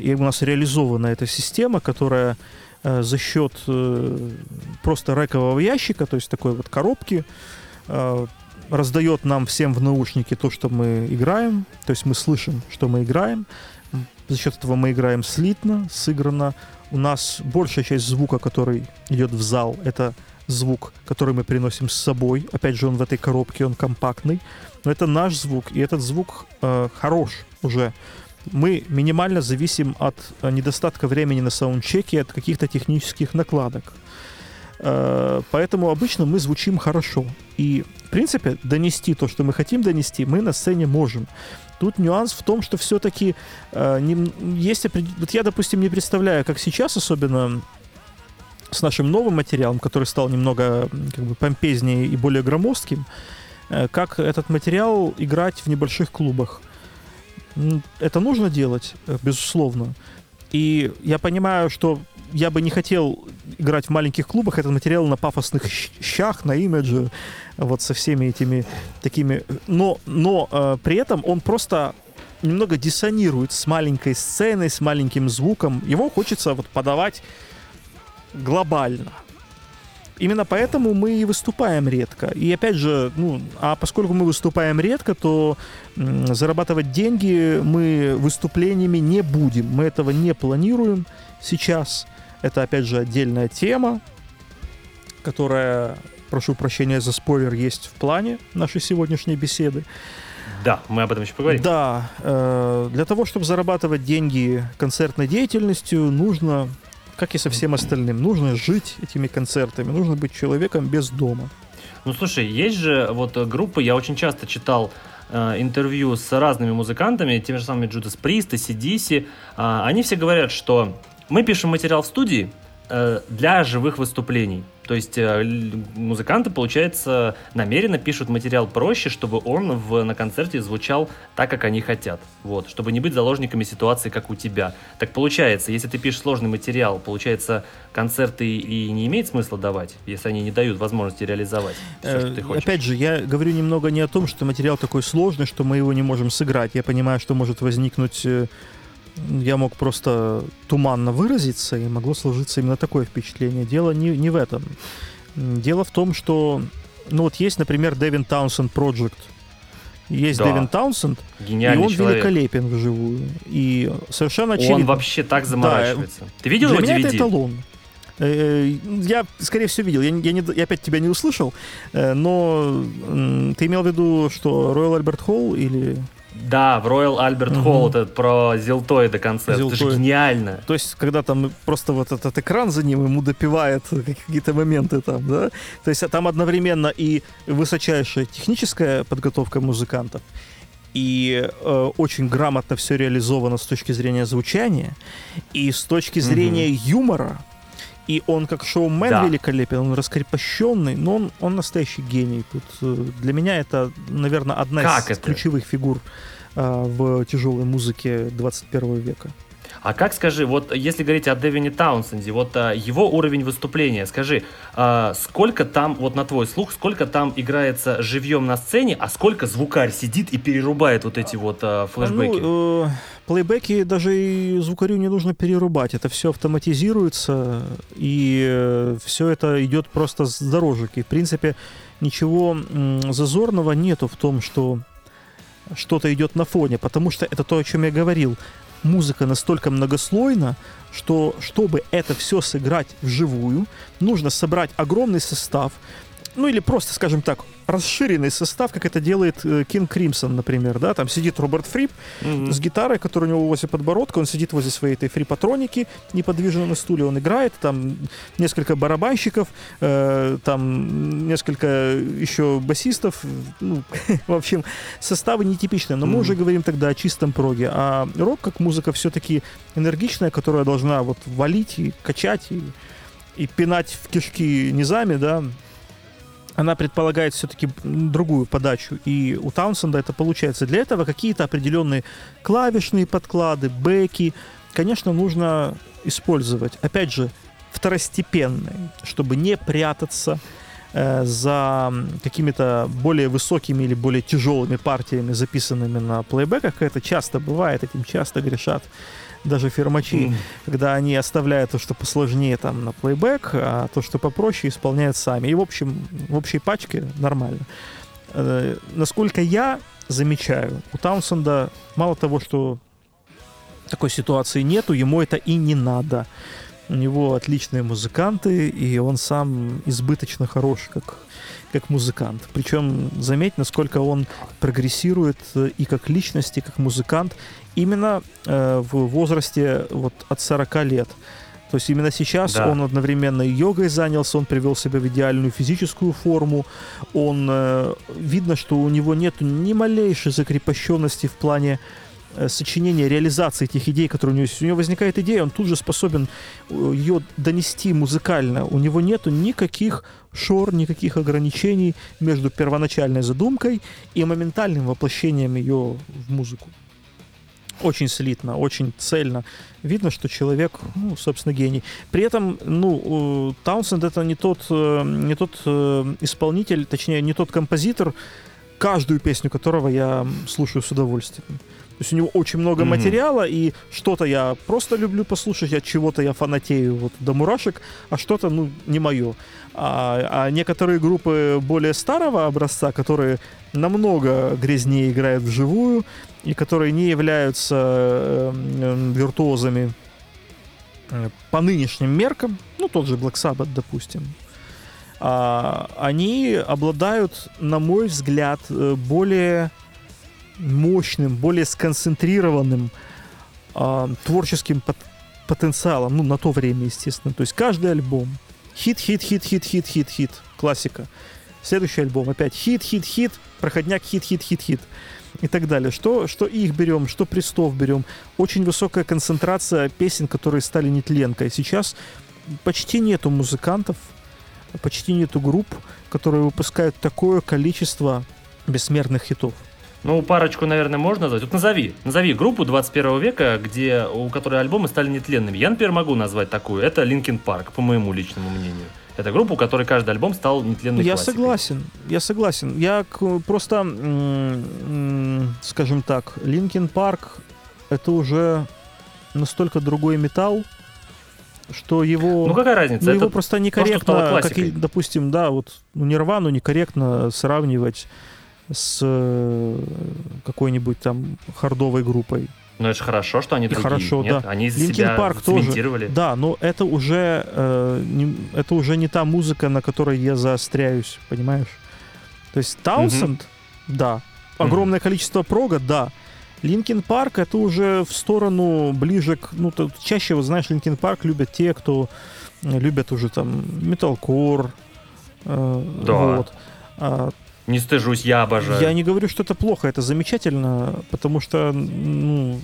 и у нас реализована эта система, которая э, за счет э, просто рекового ящика, то есть такой вот коробки, э, раздает нам всем в наушники то, что мы играем, то есть мы слышим, что мы играем. За счет этого мы играем слитно, сыграно. У нас большая часть звука, который идет в зал, это звук, который мы приносим с собой. Опять же, он в этой коробке, он компактный. Но это наш звук, и этот звук э, хорош уже. Мы минимально зависим от э, недостатка времени на саундчеке, от каких-то технических накладок. Э, поэтому обычно мы звучим хорошо. И, в принципе, донести то, что мы хотим донести, мы на сцене можем. Тут нюанс в том, что все-таки э, есть... Вот я, допустим, не представляю, как сейчас, особенно с нашим новым материалом, который стал немного как бы, помпезнее и более громоздким, э, как этот материал играть в небольших клубах. Это нужно делать, э, безусловно. И я понимаю, что я бы не хотел играть в маленьких клубах этот материал на пафосных щах, на имидже, вот со всеми этими такими... Но, но э, при этом он просто немного диссонирует с маленькой сценой, с маленьким звуком. Его хочется вот подавать глобально. Именно поэтому мы и выступаем редко. И опять же, ну, а поскольку мы выступаем редко, то м, зарабатывать деньги мы выступлениями не будем. Мы этого не планируем сейчас. Это, опять же, отдельная тема, которая, прошу прощения за спойлер, есть в плане нашей сегодняшней беседы. Да, мы об этом еще поговорим. Да, э, для того, чтобы зарабатывать деньги концертной деятельностью, нужно как и со всем остальным. Нужно жить этими концертами, нужно быть человеком без дома. Ну, слушай, есть же вот группы, я очень часто читал э, интервью с разными музыкантами, теми же самыми Judas Priest, ACDC, э, они все говорят, что мы пишем материал в студии э, для живых выступлений. То есть э, музыканты, получается, намеренно пишут материал проще, чтобы он в, на концерте звучал так, как они хотят. Вот, чтобы не быть заложниками ситуации, как у тебя. Так получается, если ты пишешь сложный материал, получается, концерты и не имеет смысла давать, если они не дают возможности реализовать все, что ты Э, хочешь. Опять же, я говорю немного не о том, что материал такой сложный, что мы его не можем сыграть. Я понимаю, что может возникнуть... э, Я мог просто туманно выразиться, и могло сложиться именно такое впечатление. Дело не, не в этом. Дело в том, что... Ну вот есть, например, Дэвин Таунсенд Project. Есть Да. Дэвин Таунсенд, и Гениальный он человек. великолепен вживую. И совершенно очевидно... Он вообще так заморачивается. Ты видел Для его меня это DVD? эталон. Э, Я, скорее всего, видел. Я, я, не- я опять тебя не услышал, э, но ты имел в виду, что Royal Albert Hall или... Да, в Royal Albert Мгм. Hall этот про Зилтоида концерт. Это же гениально. То есть, когда там просто вот этот экран за ним ему допивает какие-то моменты там, да? То есть, а там одновременно и высочайшая техническая подготовка музыкантов, и э, очень грамотно все реализовано с точки зрения звучания, и с точки зрения юмора. И он как шоумен Да. великолепен, он раскрепощенный, но он, он настоящий гений. Тут э, для меня это, наверное, одна Как из это? ключевых фигур э, в тяжелой музыке 21 века. А как, скажи, вот если говорить о Дэвине Таунсенде, вот а, его уровень выступления, скажи, а, сколько там, вот на твой слух, сколько там играется живьем на сцене, а сколько звукарь сидит и перерубает вот эти вот а, флешбеки? Ну, э, плейбеки даже и звукарю не нужно перерубать. Это все автоматизируется, и все это идет просто с дорожек. И, в принципе, ничего зазорного нету в том, что что-то идет на фоне, потому что это то, о чем я говорил. Музыка настолько многослойна, что чтобы это все сыграть вживую, нужно собрать огромный состав, ну или просто, скажем так, расширенный состав, как это делает э, King Crimson, например, да, там сидит Роберт Фрип Мгм. с гитарой, которая у него возле подбородка, он сидит возле своей этой фрипатроники, неподвижно на стуле, он играет, там несколько барабанщиков, э, там несколько еще басистов, ну, в общем, составы нетипичные, но мы Мгм. уже говорим тогда о чистом проге, а рок как музыка все-таки энергичная, которая должна вот валить и качать и, и пинать в кишки низами, да, она предполагает все-таки другую подачу. И у Таунсенда это получается. Для этого какие-то определенные клавишные подклады, бэки, конечно, нужно использовать. Опять же, второстепенные, чтобы не прятаться э, за какими-то более высокими или более тяжелыми партиями, записанными на плейбеках. Это часто бывает, этим часто грешат даже фермачи, М. когда они оставляют то, что посложнее там на плейбэк, а то, что попроще, исполняют сами. И в общем, в общей пачке нормально. Э, Насколько я замечаю, у Таунсенда мало того, что такой ситуации нету, ему это и не надо. У него отличные музыканты, и он сам избыточно хорош как, как музыкант. Причем заметь, насколько он прогрессирует э, и как личность, и как музыкант именно э, в возрасте вот, от 40 лет. То есть именно сейчас Да. он одновременно йогой занялся, он привел себя в идеальную физическую форму, он э, видно, что у него нет ни малейшей закрепощенности в плане э, сочинения, реализации тех идей, которые у него есть. У него возникает идея, он тут же способен э, ее донести музыкально. У него нету никаких шор, никаких ограничений между первоначальной задумкой и моментальным воплощением ее в музыку. Очень слитно, очень цельно. Видно, что человек, ну, собственно, гений. При этом, ну, Таунсенд это не тот, э, не тот э, исполнитель, точнее, не тот композитор, каждую песню которого я слушаю с удовольствием. То есть у него очень много Мгм. материала, и что-то я просто люблю послушать, от чего-то я фанатею вот до мурашек, а что-то, ну, не мое. А, а некоторые группы более старого образца, которые намного грязнее играют вживую, и которые не являются э, э, виртуозами э, по нынешним меркам, ну, тот же Black Sabbath, допустим, а, они обладают, на мой взгляд, э, более мощным, более сконцентрированным а, творческим пот- потенциалом, ну, на то время, естественно. То есть каждый альбом хит, хит, хит, хит, хит, хит, хит, классика. Следующий альбом опять хит, хит, хит, проходняк, хит, хит, хит, хит и так далее. Что, что их берем, что престов берем. Очень высокая концентрация песен, которые стали нетленкой. Сейчас почти нету музыкантов, почти нету групп, которые выпускают такое количество бессмертных хитов. Ну, парочку, наверное, можно назвать. Вот назови, назови группу 21 века, где, у которой альбомы стали нетленными. Я, например, могу назвать такую. Это Linkin Park, по моему личному мнению. Это группа, у которой каждый альбом стал нетленной Я классикой. согласен, я согласен. Я просто, скажем так, Linkin Park это уже настолько другой металл, что его, Ну, какая разница? ну, Это его просто некорректно, стало как и, допустим, да, вот ну, Нирвану некорректно сравнивать с э, какой-нибудь там хардовой группой. Ну, это же хорошо, что они другие. хорошо, нет? да. Они из Linkin себя Park тоже. Да, но это уже, э, не, это уже не та музыка, на которой я заостряюсь, понимаешь? То есть Таунсенд, да. Огромное количество прога, да. Linkin Park это уже в сторону ближе к... Ну, то, чаще, вот знаешь, Linkin Park любят те, кто любят уже там металкор. э, Да. Вот. А Не стыжусь, я обожаю. я не говорю, что это плохо, это замечательно, потому что ну,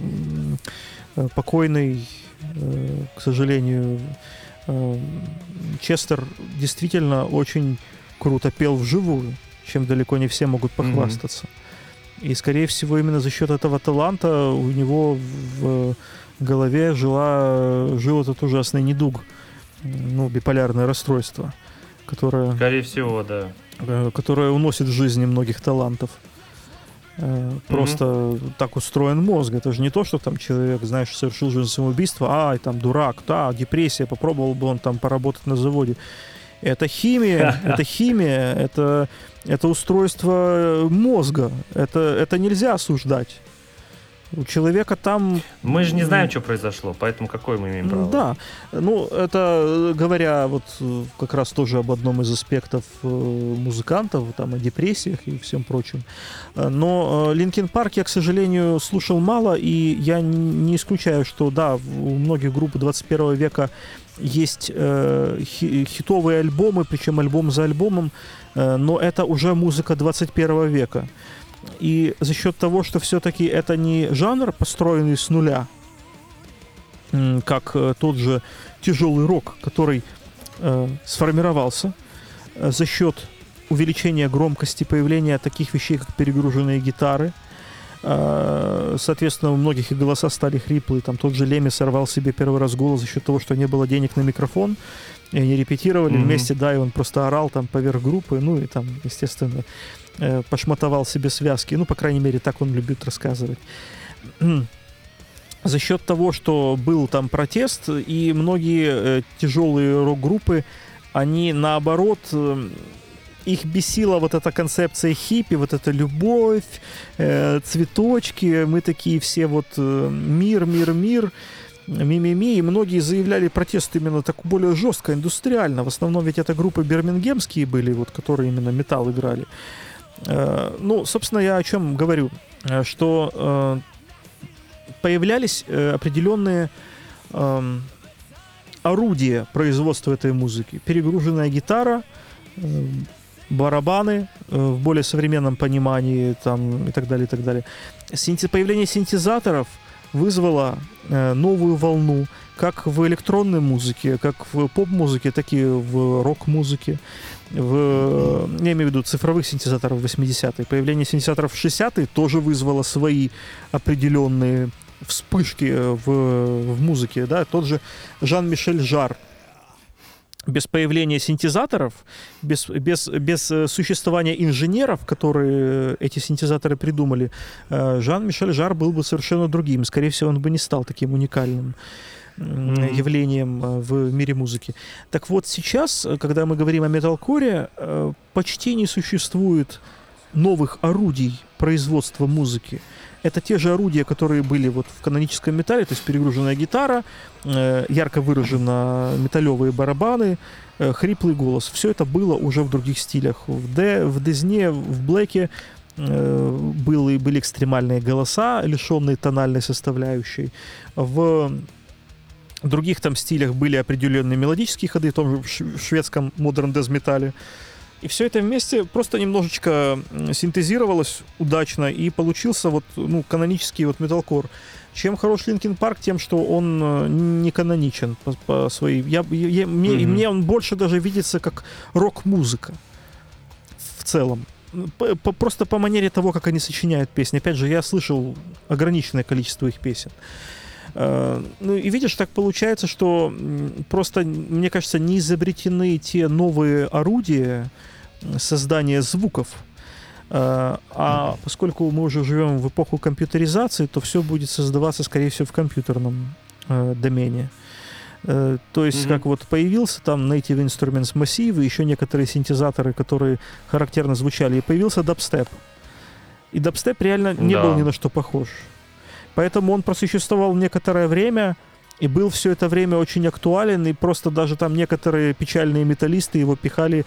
э, покойный, э, к сожалению, э, Честер действительно очень круто пел вживую, чем далеко не все могут похвастаться. И, скорее всего, именно за счет этого таланта у него в голове жила, жил этот ужасный недуг, ну, биполярное расстройство, которое Скорее всего, да. Э, которая уносит жизни многих талантов. Э, Просто так устроен мозг. Это же не то, что там человек, знаешь, совершил жизнь самоубийство, ай, там дурак, да, депрессия, попробовал бы он там поработать на заводе. Это химия, это химия, это, это устройство мозга. Это, это нельзя осуждать. У человека там Мы же не знаем, что произошло, поэтому какое мы имеем право? да, ну это э, говоря вот э, как раз тоже об одном из аспектов э, музыкантов, там о депрессиях и всем прочем. Но Linkin Park я, к сожалению, слушал мало, и я не исключаю, что да, у многих групп 21 века есть э, хи- хитовые альбомы, причем альбом за альбомом, э, но это уже музыка 21 века. И за счет того, что все-таки это не жанр, построенный с нуля, как э, тот же тяжелый рок, который э, сформировался э, за счет увеличения громкости, появления таких вещей, как перегруженные гитары. Э, Соответственно, у многих и голоса стали хриплые. Там тот же Леми сорвал себе первый раз голос за счет того, что не было денег на микрофон. И они репетировали Мгм. вместе, да, и он просто орал там поверх группы, ну и там, естественно, э, пошмотовал себе связки. Ну, по крайней мере, так он любит рассказывать. за счет того, что был там протест, и многие э, тяжелые рок-группы, они наоборот э, их бесила вот эта концепция хиппи, вот эта любовь, э, цветочки, мы такие все вот э, мир, мир, мир, ми-ми-ми, и многие заявляли протест именно так более жестко, индустриально. В основном ведь это группы бирмингемские были, вот, которые именно металл играли. Э, ну, собственно, я о чем говорю, э, что э, появлялись э, определенные э, орудия производства этой музыки. Перегруженная гитара, э, барабаны э, в более современном понимании там, и так далее, и так далее. Синти- появление синтезаторов вызвало э, новую волну как в электронной музыке, как в поп-музыке, так и в рок-музыке. В, я имею в виду цифровых синтезаторов 80-е. Появление синтезаторов 60-е тоже вызвало свои определенные вспышки в, в музыке. Да? Тот же Жан-Мишель Жар – без появления синтезаторов, без, без, без э, существования инженеров, которые эти синтезаторы придумали, э, Жан-Мишель Жар был бы совершенно другим. Скорее всего, он бы не стал таким уникальным mm-hmm. явлением э, в мире музыки. Так вот, сейчас, когда мы говорим о металкоре, почти не существует новых орудий производства музыки это те же орудия, которые были вот в каноническом металле, то есть перегруженная гитара, э, ярко выражено металлевые барабаны, э, хриплый голос. Все это было уже в других стилях. В, Д, в Дезне, в Блэке э, были, были экстремальные голоса, лишенные тональной составляющей. В других там стилях были определенные мелодические ходы, в том же шведском modern death металле. И все это вместе просто немножечко синтезировалось удачно, и получился вот, ну, канонический вот металкор. Чем хорош Linkin Park? Тем, что он э, не каноничен по, по своей... Я, я, мне, mm-hmm. мне он больше даже видится как рок-музыка в целом. По, по, просто по манере того, как они сочиняют песни. Опять же, я слышал ограниченное количество их песен. Ну и видишь, так получается, что просто, мне кажется, не изобретены те новые орудия создания звуков. Э, а поскольку мы уже живем в эпоху компьютеризации, то все будет создаваться, скорее всего, в компьютерном э, домене. То есть, mm-hmm. как вот появился там Native Instruments массивы, еще некоторые синтезаторы, которые характерно звучали, и появился дабстеп. И дабстеп реально не да. был ни на что похож. Поэтому он просуществовал некоторое время и был все это время очень актуален, и просто даже там некоторые печальные металлисты его пихали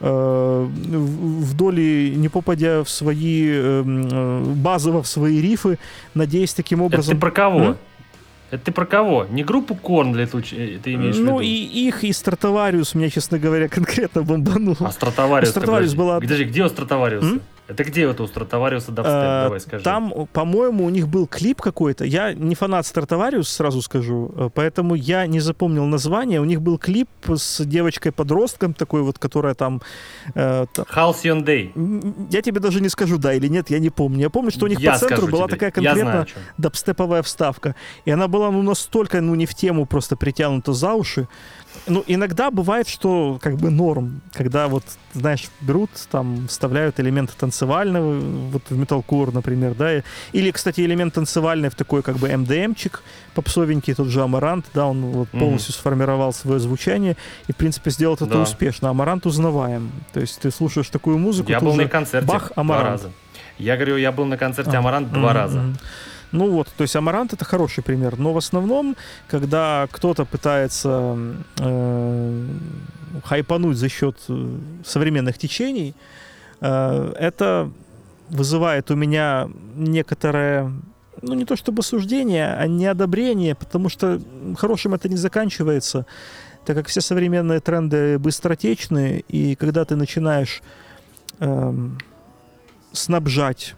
э, вдоль, не попадя в свои, э, э, базово в свои рифы, надеясь таким образом... Это ты про кого? М? Это ты про кого? Не группу Корн для этого ты имеешь ну, в виду? и их, и Стратовариус меня, честно говоря, конкретно бомбанул. А Стратовариус? Стратовариус была... Подожди, где у Стратовариуса? Это где вот у Стратовариуса дабстеп? А, Давай скажи. Там, по-моему, у них был клип какой-то. Я не фанат Стратовариус, сразу скажу, э, поэтому я не запомнил название. У них был клип с девочкой-подростком такой вот, которая там... Э, Halcyon Day. Я тебе даже не скажу, да или нет, я не помню. Я помню, что у них я по центру была тебе. такая конкретно дабстеповая вставка. И она была ну настолько, ну не в тему просто притянута за уши, ну, иногда бывает, что как бы норм, когда вот, знаешь, берут, там, вставляют элементы танцевального, вот в металкор, например, да, или, кстати, элемент танцевальный в такой как бы МДМчик попсовенький, тот же Амарант, да, он вот полностью mm-hmm. сформировал свое звучание и, в принципе, сделал это да. успешно. Амарант узнаваем. То есть ты слушаешь такую музыку, Я был на концерте Бах, Амарант. два раза. Я говорю, я был на концерте а, Амарант два mm-hmm. Ну вот, то есть Амарант это хороший пример. Но в основном, когда кто-то пытается э, хайпануть за счет э, современных течений, э, это вызывает у меня некоторое ну, не то чтобы осуждение, а неодобрение, потому что хорошим это не заканчивается, так как все современные тренды быстротечны, и когда ты начинаешь э, снабжать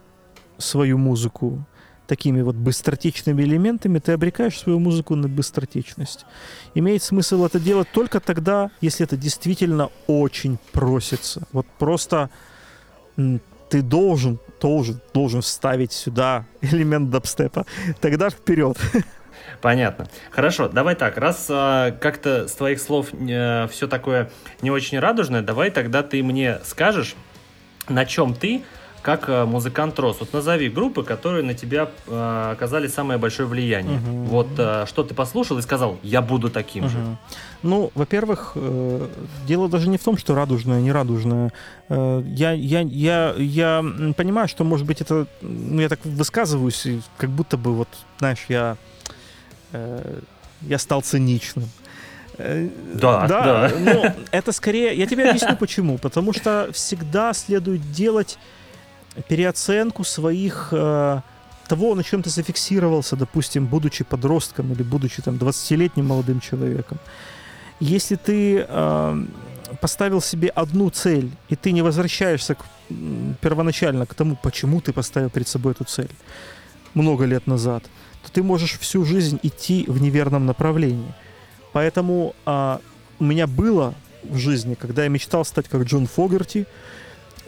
свою музыку такими вот быстротечными элементами, ты обрекаешь свою музыку на быстротечность. Имеет смысл это делать только тогда, если это действительно очень просится. Вот просто ты должен, должен, должен вставить сюда элемент дабстепа. Тогда вперед. Понятно. Хорошо, давай так, раз а, как-то с твоих слов э, все такое не очень радужное, давай тогда ты мне скажешь, на чем ты как э, музыкант рос. Вот назови группы, которые на тебя э, оказали самое большое влияние. Мгм. Вот э, что ты послушал и сказал, я буду таким же. Мгм. Ну, во-первых, э, дело даже не в том, что радужное, не радужное. Э, Я, я, я, я понимаю, что, может быть, это... Ну, я так высказываюсь, и как будто бы, вот, знаешь, я... э, Я стал циничным. Э, Да, да. но это скорее... Я тебе объясню, почему. Потому что всегда следует делать переоценку своих... э, того, на чем ты зафиксировался, допустим, будучи подростком или будучи там 20-летним молодым человеком. Если ты э, поставил себе одну цель, и ты не возвращаешься к, первоначально к тому, почему ты поставил перед собой эту цель много лет назад, то ты можешь всю жизнь идти в неверном направлении. Поэтому а, у меня было в жизни, когда я мечтал стать как Джон Фогерти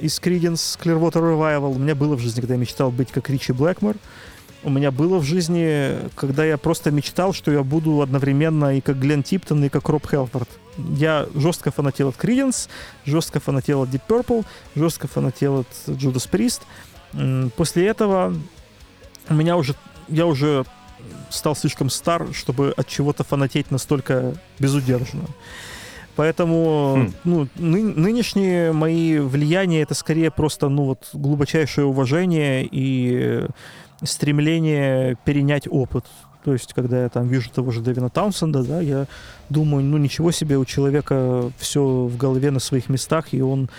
из Creedence Clearwater Revival, у меня было в жизни, когда я мечтал быть как Ричи Блэкмор, у меня было в жизни, когда я просто мечтал, что я буду одновременно и как Глен Типтон, и как Роб Хелфорд. Я жестко фанател от Creedence, жестко фанател от Deep Purple, жестко фанател от Judas Priest. После этого у меня уже, я уже стал слишком стар, чтобы от чего-то фанатеть настолько безудержно. Поэтому Хм. ну, ны- нынешние мои влияния это скорее просто ну, вот, глубочайшее уважение и стремление перенять опыт. То есть, когда я там вижу того же Дэвина Таунсенда, да, я думаю, ну ничего себе, у человека все в голове на своих местах, и он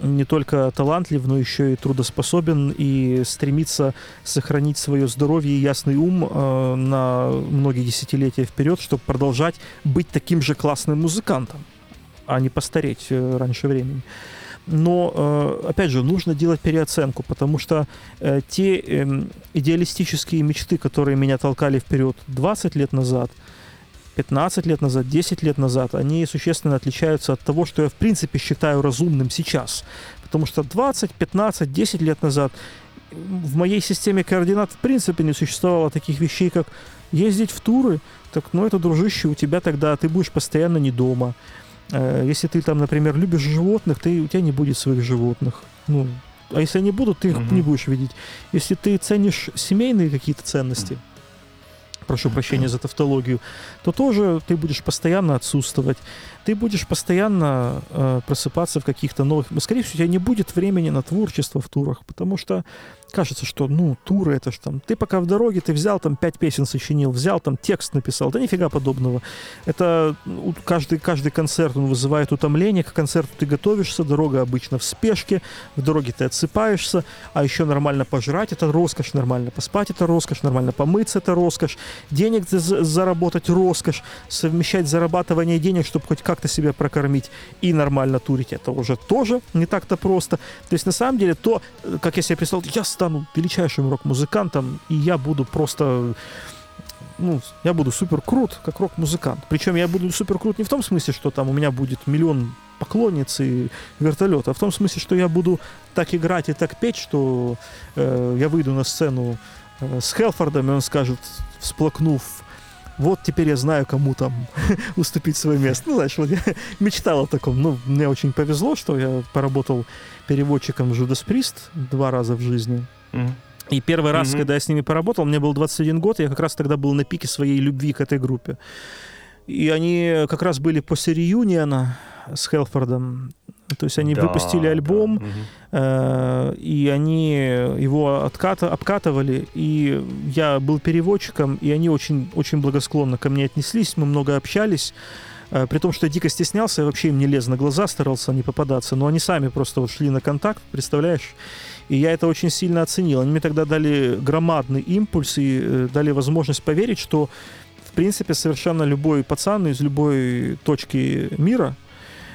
не только талантлив, но еще и трудоспособен и стремится сохранить свое здоровье и ясный ум э, на многие десятилетия вперед, чтобы продолжать быть таким же классным музыкантом, а не постареть э, раньше времени. Но, э, опять же, нужно делать переоценку, потому что э, те эм, идеалистические мечты, которые меня толкали вперед 20 лет назад, 15 лет назад, 10 лет назад, они существенно отличаются от того, что я в принципе считаю разумным сейчас. Потому что 20, 15, 10 лет назад в моей системе координат в принципе не существовало таких вещей, как ездить в туры. Так, ну это, дружище, у тебя тогда ты будешь постоянно не дома. Э, Если ты там, например, любишь животных, ты, у тебя не будет своих животных. Ну, а если они будут, ты их Мгм. не будешь видеть. Если ты ценишь семейные какие-то ценности, прошу прощения за тавтологию, то тоже ты будешь постоянно отсутствовать. Ты будешь постоянно э, просыпаться в каких-то новых... Скорее всего, у тебя не будет времени на творчество в турах, потому что кажется, что, ну, туры это ж там... Ты пока в дороге, ты взял там пять песен сочинил, взял там текст написал, да нифига подобного. Это ну, каждый, каждый концерт, он вызывает утомление, к концерту ты готовишься, дорога обычно в спешке, в дороге ты отсыпаешься, а еще нормально пожрать это роскошь, нормально поспать это роскошь, нормально помыться это роскошь, денег за- заработать роскошь, совмещать зарабатывание денег, чтобы хоть как-то себя прокормить и нормально турить, это уже тоже не так-то просто. То есть на самом деле то, э, как я себе представил, я стану величайшим рок-музыкантом, и я буду просто ну, я буду супер крут, как рок-музыкант. Причем я буду супер крут не в том смысле, что там у меня будет миллион поклонниц и вертолет, а в том смысле, что я буду так играть и так петь, что э, я выйду на сцену э, с Хелфордом, и он скажет, всплакнув, вот теперь я знаю, кому там уступить свое место. Ну, знаешь, вот я мечтал о таком. Ну, мне очень повезло, что я поработал переводчиком в Judas Priest два раза в жизни. Мгм. И первый раз, Мгм. когда я с ними поработал, мне был 21 год, я как раз тогда был на пике своей любви к этой группе. И они как раз были после реюниона с Хелфордом. То есть они Да, выпустили да. альбом, Мгм. э, и они его отката- обкатывали, и я был переводчиком, и они очень, очень благосклонно ко мне отнеслись, мы много общались, э, при том, что я дико стеснялся, я вообще им не лез на глаза, старался не попадаться, но они сами просто вот шли на контакт, представляешь? И я это очень сильно оценил. Они мне тогда дали громадный импульс и э, дали возможность поверить, что в принципе совершенно любой пацан из любой точки мира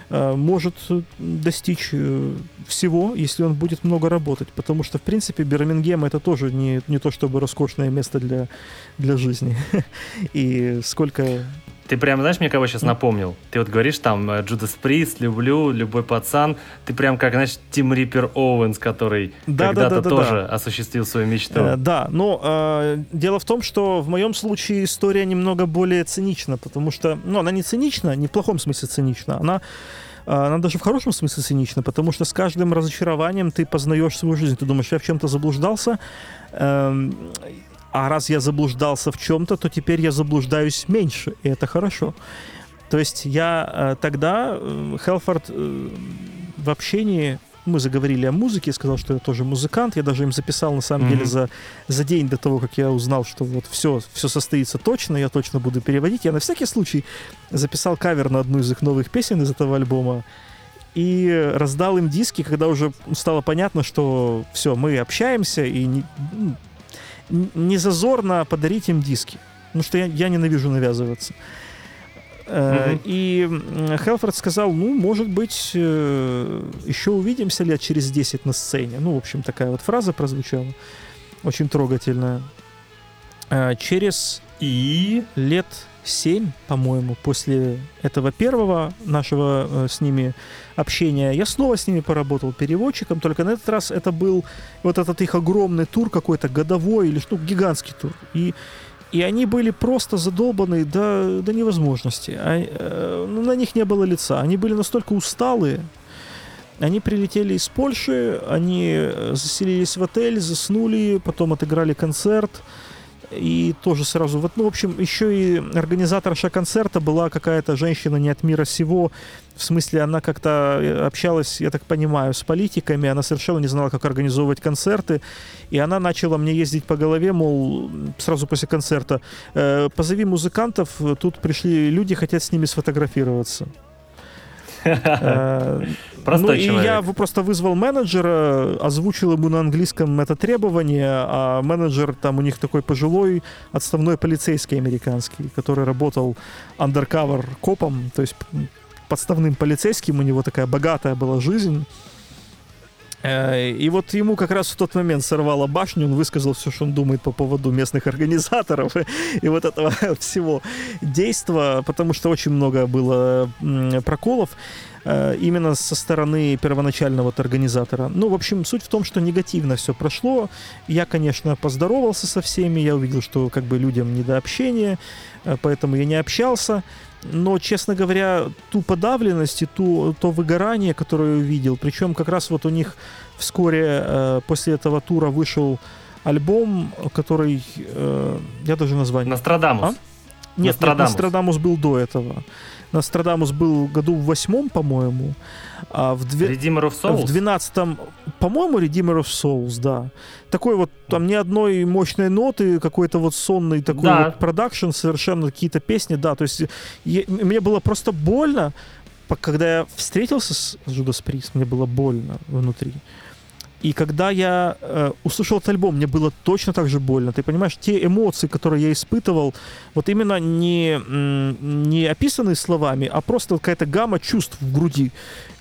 может э, достичь э, всего, если он будет много работать. Потому что, в принципе, Бирмингем это тоже не, не то чтобы роскошное место для, для жизни. И сколько Ты прям, знаешь, мне кого сейчас напомнил? Ты вот говоришь там э, Джудас Прист, люблю, любой пацан. Ты прям как, знаешь, Тим Риппер Оуэнс, который Да, да, когда-то да, да, тоже да. осуществил свою мечту. Э, да, но э, дело в том, что в моем случае история немного более цинична, потому что, ну, она не цинична, не в плохом смысле цинична, она э, она даже в хорошем смысле цинична, потому что с каждым разочарованием ты познаешь свою жизнь. Ты думаешь, я в чем-то заблуждался, эм, а раз я заблуждался в чем-то, то теперь я заблуждаюсь меньше, и это хорошо. То есть я э, тогда, э, Хелфорд э, в общении, мы заговорили о музыке, сказал, что я тоже музыкант, я даже им записал, на самом Мгм. деле, за, за день до того, как я узнал, что вот все, все состоится точно, я точно буду переводить. Я на всякий случай записал кавер на одну из их новых песен из этого альбома и раздал им диски, когда уже стало понятно, что все, мы общаемся, и не, ну, не зазорно подарить им диски. Потому что я, я ненавижу навязываться. Мгм. И Хелфорд сказал, ну, может быть, э, еще увидимся лет через 10 на сцене. Ну, в общем, такая вот фраза прозвучала. Очень трогательная. Э, Через И... лет 7, по-моему, после этого первого нашего э, с ними общения, я снова с ними поработал переводчиком, только на этот раз это был вот этот их огромный тур какой-то годовой или что, гигантский тур. И и они были просто задолбаны до, до невозможности. А, э, ну, на них не было лица. Они были настолько усталые. Они прилетели из Польши, они э, заселились в отель, заснули, потом отыграли концерт. И тоже сразу, вот, ну, в общем, еще и организаторша концерта была какая-то женщина не от мира сего. В смысле, она как-то э, общалась, я так понимаю, с политиками, она совершенно не знала, как организовывать концерты. И она начала мне ездить по голове, мол, сразу после концерта, «Э, позови музыкантов, тут пришли люди, хотят с ними сфотографироваться. Э, Простой ну, человек. и я просто вызвал менеджера, озвучил ему на английском это требование, а менеджер там у них такой пожилой отставной полицейский американский, который работал андеркавер копом, то есть подставным полицейским, у него такая богатая была жизнь. Э, И вот ему как раз в тот момент сорвало башню, он высказал все, что он думает по поводу местных организаторов и вот этого всего действа, потому что очень много было проколов э, именно со стороны первоначального вот организатора. Ну, в общем, суть в том, что негативно все прошло. Я, конечно, поздоровался со всеми, я увидел, что как бы людям не до общения, э, поэтому я не общался. Но, честно говоря, ту подавленность и ту, то выгорание, которое я увидел, причем как раз вот у них вскоре э, после этого тура вышел альбом, который... э, я даже название... Нострадамус. А? Нет, нет, Нострадамус. Нострадамус был до этого. Нострадамус был году в восьмом, по-моему, а в, две- Redeemer of Souls? в двенадцатом, по-моему, Redeemer of Souls, да. Такой вот, там ни одной мощной ноты, какой-то вот сонный такой Да. вот продакшн, совершенно какие-то песни, да, то есть я- мне было просто больно, когда я встретился с Judas Priest, мне было больно внутри. И когда я э, услышал этот альбом, мне было точно так же больно. Ты понимаешь, те эмоции, которые я испытывал, вот именно не, не описанные словами, а просто какая-то гамма чувств в груди,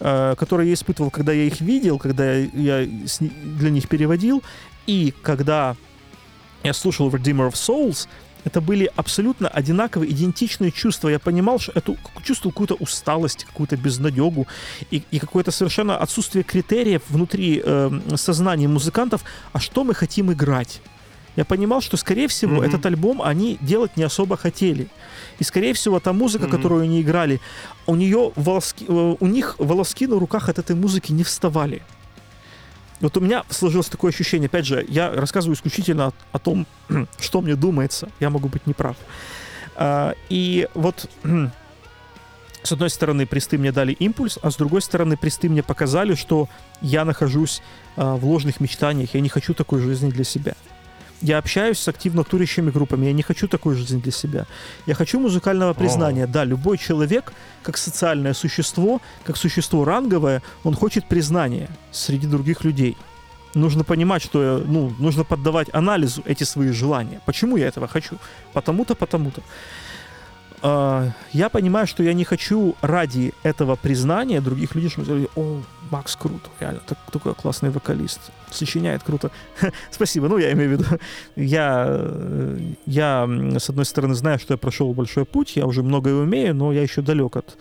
э, которые я испытывал, когда я их видел, когда я, я с для них переводил, и когда я слушал Redeemer of Souls, это были абсолютно одинаковые, идентичные чувства. Я понимал, что эту чувствовал какую-то усталость, какую-то безнадегу и, и какое-то совершенно отсутствие критериев внутри э, сознания музыкантов, а что мы хотим играть. Я понимал, что, скорее всего, Мгм. этот альбом они делать не особо хотели. И, скорее всего, та музыка, Мгм. которую они играли, у, нее волоски, э, у них волоски на руках от этой музыки не вставали. Вот у меня сложилось такое ощущение, опять же, я рассказываю исключительно о, о том, что мне думается, я могу быть неправ. А, и вот с одной стороны, присты мне дали импульс, а с другой стороны, присты мне показали, что я нахожусь а, в ложных мечтаниях, я не хочу такой жизни для себя. Я общаюсь с активно турящими группами, я не хочу такой жизни для себя. Я хочу музыкального признания. Да, любой человек, как социальное существо, как существо ранговое, он хочет признания среди других людей. Нужно понимать, что ну, нужно поддавать анализу эти свои желания. Почему я этого хочу? Потому-то, потому-то. Э, я понимаю, что я не хочу ради этого признания других людей, чтобы сказали, о, Макс круто, реально, так, такой классный вокалист, сочиняет круто. Спасибо, ну, я имею в виду, я, э, я, с одной стороны, знаю, что я прошел большой путь, я уже многое умею, но я еще далек от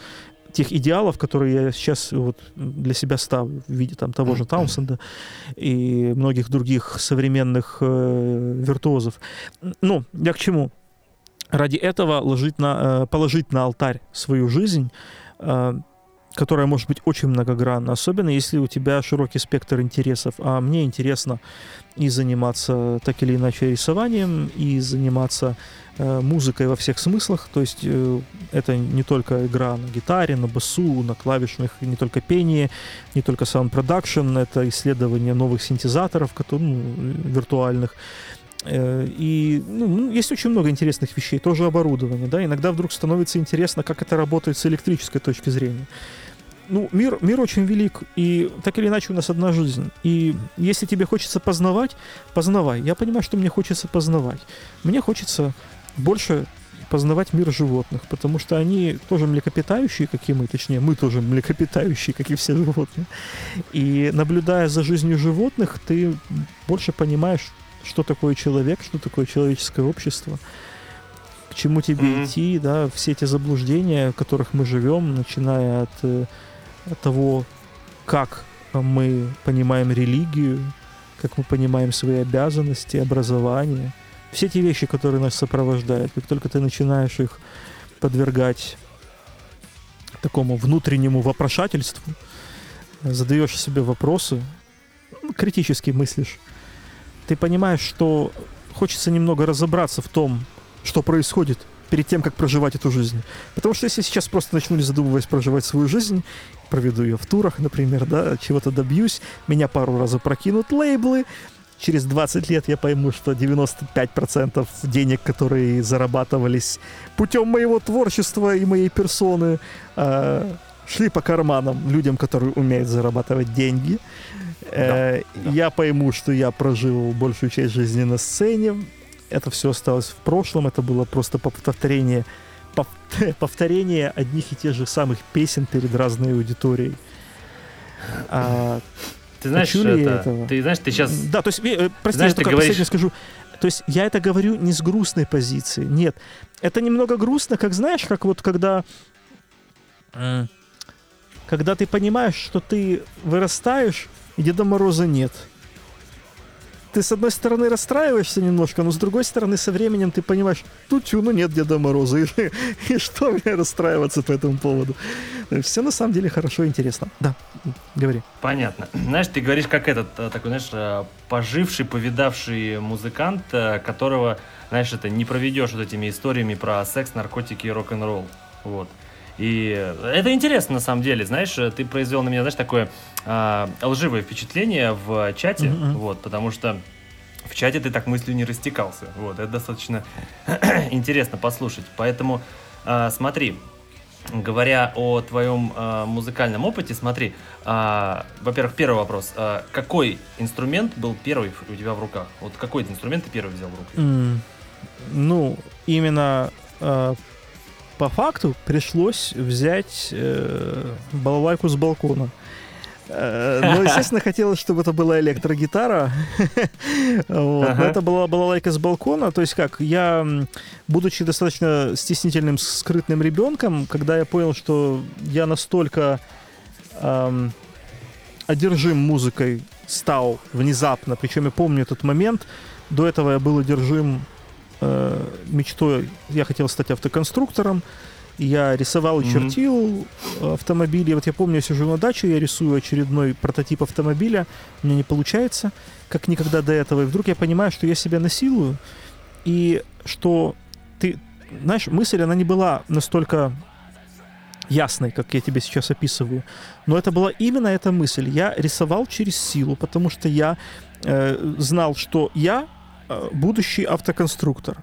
тех идеалов, которые я сейчас вот для себя ставлю в виде там того же Таунсенда и многих других современных э, виртуозов. Ну, я к чему? Ради этого ложить на, э, положить на алтарь свою жизнь, э, которая может быть очень многогранна, особенно если у тебя широкий спектр интересов. А мне интересно и заниматься так или иначе рисованием, и заниматься э, музыкой во всех смыслах. То есть это не только игра на гитаре, на басу, на клавишных, не только пение, не только production, это исследование новых синтезаторов, которые, ну, виртуальных. Э, и ну, ну, есть очень много интересных вещей, тоже оборудование. Да? Иногда вдруг становится интересно, как это работает с электрической точки зрения ну, мир, мир очень велик, и так или иначе у нас одна жизнь. И если тебе хочется познавать, познавай. Я понимаю, что мне хочется познавать. Мне хочется больше познавать мир животных, потому что они тоже млекопитающие, как и мы, точнее, мы тоже млекопитающие, как и все животные. И наблюдая за жизнью животных, ты больше понимаешь, что такое человек, что такое человеческое общество, к чему тебе mm-hmm. идти, да, все эти заблуждения, в которых мы живем, начиная от э, того, как мы понимаем религию, как мы понимаем свои обязанности, образование. Все эти вещи, которые нас сопровождают, как только ты начинаешь их подвергать такому внутреннему вопрошательству, задаешь себе вопросы, критически мыслишь, ты понимаешь, что хочется немного разобраться в том, что происходит перед тем, как проживать эту жизнь. Потому что если сейчас просто начну, не задумываясь, проживать свою жизнь, проведу ее в турах, например, да, чего-то добьюсь, меня пару раз прокинут лейблы, через 20 лет я пойму, что 95% денег, которые зарабатывались путем моего творчества и моей персоны, э, шли по карманам людям, которые умеют зарабатывать деньги. Э, да, Я пойму, что я прожил большую часть жизни на сцене. Это все осталось в прошлом. Это было просто повторение повторение одних и тех же самых песен перед разной аудиторией. А, ты знаешь, это, этого? ты знаешь, ты сейчас... Да, то есть, э, прости, знаешь, я только говоришь... последнее скажу. То есть я это говорю не с грустной позиции, нет. Это немного грустно, как знаешь, как вот когда... Когда ты понимаешь, что ты вырастаешь, и Деда Мороза нет ты с одной стороны расстраиваешься немножко, но с другой стороны со временем ты понимаешь, тут ну нет Деда Мороза, и, и что мне расстраиваться по этому поводу? Все на самом деле хорошо и интересно. Да, говори. Понятно. Знаешь, ты говоришь как этот, э, такой, знаешь, э, поживший, повидавший музыкант, э, которого, знаешь, это не проведешь вот этими историями про секс, наркотики и рок-н-ролл. Вот. И это интересно на самом деле, знаешь, ты произвел на меня, знаешь, такое э, лживое впечатление в чате, mm-hmm. вот, потому что в чате ты так мыслью не растекался, вот, это достаточно интересно послушать, поэтому э, смотри, говоря о твоем э, музыкальном опыте, смотри, э, во-первых, первый вопрос, э, какой инструмент был первый у тебя в руках? Вот какой инструмент ты первый взял в руки? Mm, ну, именно э, по факту пришлось взять э, балалайку с балкона. Ну, естественно, хотелось, чтобы это была электрогитара. вот. ага. Это была балалайка с балкона. То есть как, я, будучи достаточно стеснительным, скрытным ребенком, когда я понял, что я настолько эм, одержим музыкой стал внезапно, причем я помню этот момент, до этого я был одержим э, мечтой, я хотел стать автоконструктором, я рисовал и mm-hmm. чертил автомобили. Вот я помню, я сижу на даче, я рисую очередной прототип автомобиля, у меня не получается, как никогда до этого. И вдруг я понимаю, что я себя насилую, и что ты, знаешь, мысль, она не была настолько ясной, как я тебе сейчас описываю. Но это была именно эта мысль. Я рисовал через силу, потому что я э, знал, что я Э, будущий автоконструктор.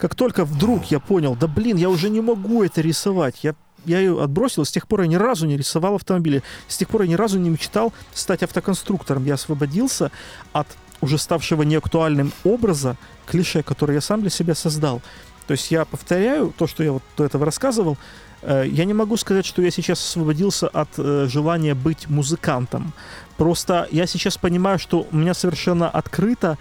Как только вдруг я понял, да блин, я уже не могу это рисовать, я я ее отбросил, с тех пор я ни разу не рисовал автомобили, с тех пор я ни разу не мечтал стать автоконструктором. Я освободился от уже ставшего неактуальным образа, клише, который я сам для себя создал. То есть я повторяю то, что я вот до этого рассказывал. Э, я не могу сказать, что я сейчас освободился от э, желания быть музыкантом. Просто я сейчас понимаю, что у меня совершенно открыто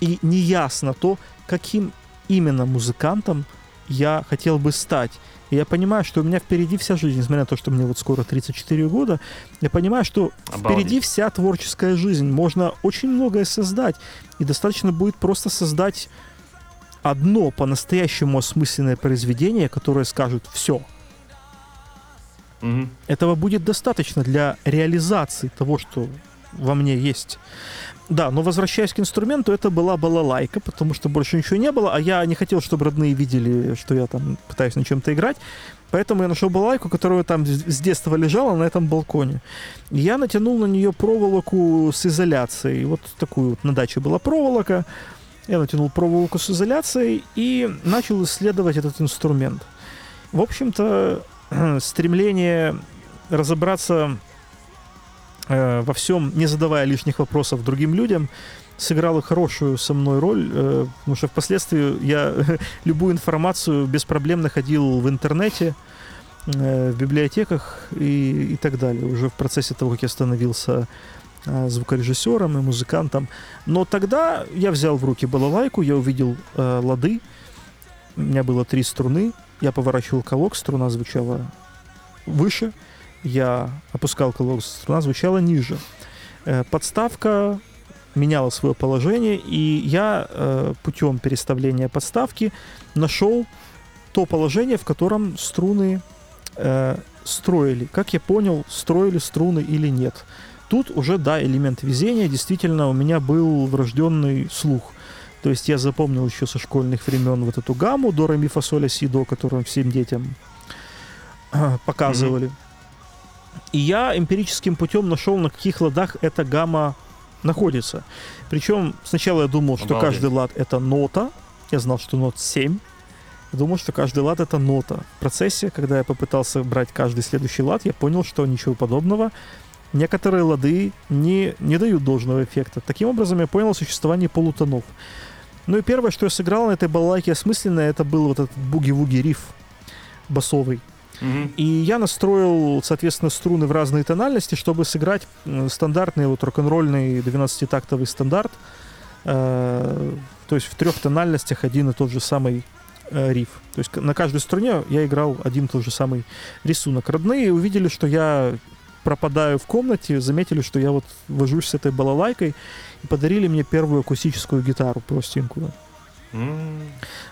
и неясно то, каким именно музыкантом я хотел бы стать. И я понимаю, что у меня впереди вся жизнь, несмотря на то, что мне вот скоро 34 года, я понимаю, что Обалдеть. впереди вся творческая жизнь. Можно очень многое создать. И достаточно будет просто создать одно по-настоящему осмысленное произведение, которое скажет «все». Мгм. Этого будет достаточно для реализации того, что во мне есть. Да, но возвращаясь к инструменту, это была балалайка, потому что больше ничего не было, а я не хотел, чтобы родные видели, что я там пытаюсь на чем-то играть. Поэтому я нашел балалайку, которая там с детства лежала на этом балконе. Я натянул на нее проволоку с изоляцией. Вот такую вот на даче была проволока. Я натянул проволоку с изоляцией и начал исследовать этот инструмент. В общем-то, стремление разобраться э, во всем, не задавая лишних вопросов другим людям, сыграло хорошую со мной роль, э, потому что впоследствии я любую информацию без проблем находил в интернете, э, в библиотеках и, и так далее, уже в процессе того, как я становился звукорежиссером и музыкантом. Но тогда я взял в руки балалайку, я увидел лады, у меня было три струны, я поворачивал колок, струна звучала выше, я опускал колок, струна звучала ниже. Э, Подставка меняла свое положение, и я э, путем переставления подставки нашел то положение, в котором струны э, строили. Как я понял, строили струны или нет. Тут уже, да, элемент везения. Действительно, у меня был врожденный слух. То есть я запомнил еще со школьных времен вот эту гамму до, ре, ми, фа, соль, ля, си, до, которую всем детям показывали. И я эмпирическим путем нашел, на каких ладах эта гамма находится. Причем сначала я думал, что Обалдеть. каждый лад это нота. Я знал, что нот 7. Я думал, что каждый лад это нота. В процессе, когда я попытался брать каждый следующий лад, я понял, что ничего подобного. Некоторые лады не, не дают должного эффекта. Таким образом, я понял существование полутонов. Ну и первое, что я сыграл на этой балалайке осмысленное, это был вот этот буги-вуги риф басовый. Мгм. И я настроил, соответственно, струны в разные тональности, чтобы сыграть стандартный вот рок-н-ролльный 12-тактовый стандарт. Э, то есть в трех тональностях один и тот же самый э, риф. То есть на каждой струне я играл один и тот же самый рисунок. Родные увидели, что я пропадаю в комнате, заметили, что я вот вожусь с этой балалайкой и подарили мне первую акустическую гитару простенькую.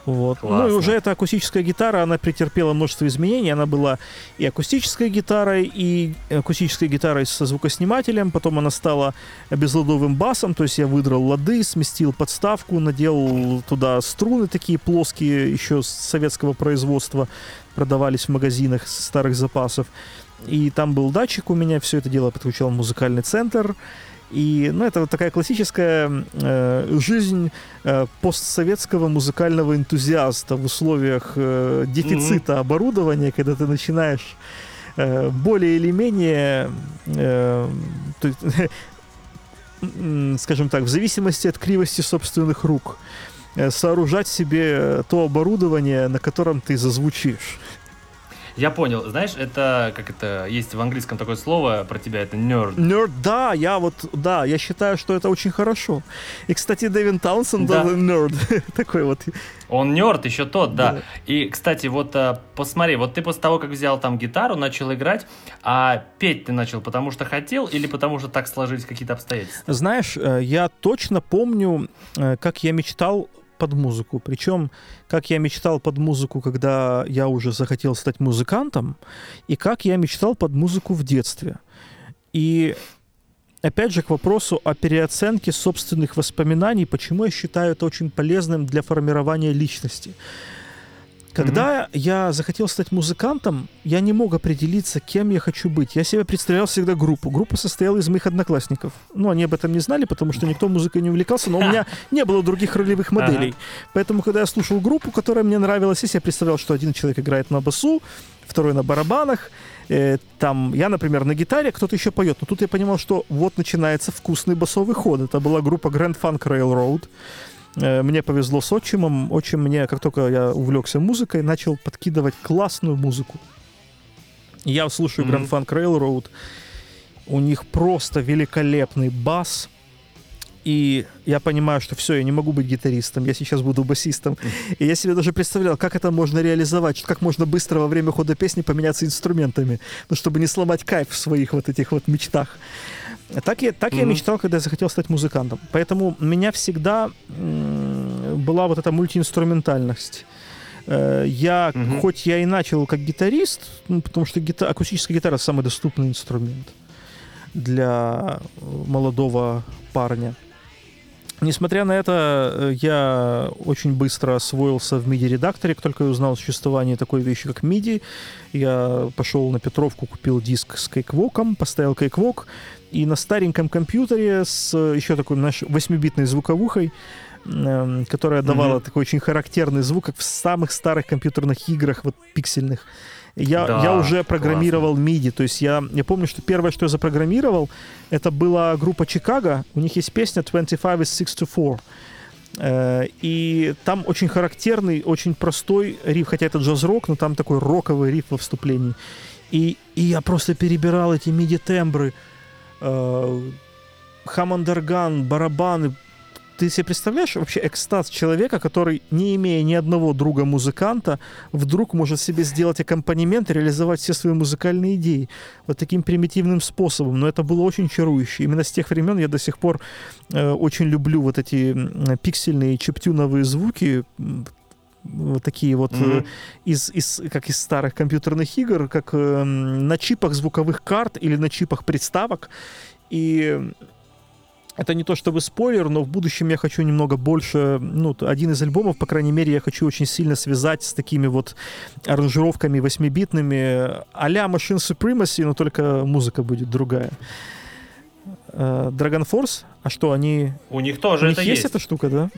Вот. Ну и уже эта акустическая гитара, она претерпела множество изменений. Она была и акустической гитарой, и акустической гитарой со звукоснимателем. Потом она стала безладовым басом. То есть я выдрал лады, сместил подставку, наделал туда струны такие плоские, еще с советского производства. Продавались в магазинах старых запасов. И там был датчик у меня, все это дело подключал в музыкальный центр. И, ну, это вот такая классическая э, жизнь э, постсоветского музыкального энтузиаста в условиях э, дефицита оборудования, когда ты начинаешь э, более или менее, э, то скажем так, в зависимости от кривости собственных рук, э, сооружать себе то оборудование, на котором ты зазвучишь. Я понял. Знаешь, это как это есть в английском такое слово про тебя, это nerd. Нерд, да, я вот, да, я считаю, что это очень хорошо. И, кстати, Дэвин Таунсенд Да. был нерд. Такой вот. Он нерд еще тот, да. Да. И, кстати, вот а, посмотри, вот ты после того, как взял там гитару, начал играть, а петь ты начал потому что хотел или потому что так сложились какие-то обстоятельства? Знаешь, э, я точно помню, э, как я мечтал под музыку. Причем, как я мечтал под музыку, когда я уже захотел стать музыкантом, и как я мечтал под музыку в детстве. И опять же к вопросу о переоценке собственных воспоминаний, почему я считаю это очень полезным для формирования личности. Когда я захотел стать музыкантом, я не мог определиться, кем я хочу быть. Я себе представлял всегда группу. Группа состояла из моих одноклассников. Ну, они об этом не знали, потому что никто музыкой не увлекался, но у меня не было других ролевых моделей. Поэтому, когда я слушал группу, которая мне нравилась, я себе представлял, что один человек играет на басу, второй на барабанах, э, там я, например, на гитаре, кто-то еще поет. Но тут я понимал, что вот начинается вкусный басовый ход. Это была группа Grand Funk Railroad. Э, мне повезло с отчимом. Отчим мне, как только я увлекся музыкой, начал подкидывать классную музыку. Я слушаю Grand Funk Railroad. У них просто великолепный бас. И я понимаю, что все, я не могу быть гитаристом, я сейчас буду басистом. И я себе даже представлял, как это можно реализовать, как можно быстро во время хода песни поменяться инструментами, ну, чтобы не сломать кайф в своих вот этих вот мечтах. Так я, так mm-hmm. я мечтал, когда я захотел стать музыкантом. Поэтому у меня всегда была вот эта мультиинструментальность. Э, я, mm-hmm. хоть я и начал как гитарист, ну, потому что гита- акустическая гитара самый доступный инструмент для молодого парня. Несмотря на это, э, я очень быстро освоился в MIDI-редакторе, как только я узнал о существовании такой вещи, как MIDI. Я пошел на Петровку, купил диск с кейквоком, поставил кейквок, и на стареньком компьютере с еще такой наш 8-битной звуковухой, которая давала mm-hmm. такой очень характерный звук, как в самых старых компьютерных играх, вот пиксельных. Я, да, я уже программировал классно. MIDI. То есть я, я помню, что первое, что я запрограммировал, это была группа Чикаго. У них есть песня 25 is 6 to 4. Э, и там очень характерный, очень простой риф, хотя это джаз-рок, но там такой роковый риф во вступлении. И, и я просто перебирал эти MIDI-тембры, э, хамандерган, барабаны, ты себе представляешь вообще экстаз человека, который, не имея ни одного друга-музыканта, вдруг может себе сделать аккомпанемент и реализовать все свои музыкальные идеи вот таким примитивным способом. Но это было очень чарующе. Именно с тех времен я до сих пор э, очень люблю вот эти пиксельные чиптюновые звуки, такие вот mm-hmm. из, из, как из старых компьютерных игр, как э, на чипах звуковых карт или на чипах приставок. И это не то чтобы спойлер, но в будущем я хочу немного больше, ну, один из альбомов, по крайней мере, я хочу очень сильно связать с такими вот аранжировками восьмибитными а-ля Machine Supremacy, но только музыка будет другая. Э, Dragon Force, а что, они... У них тоже у это них есть. есть эта штука, да?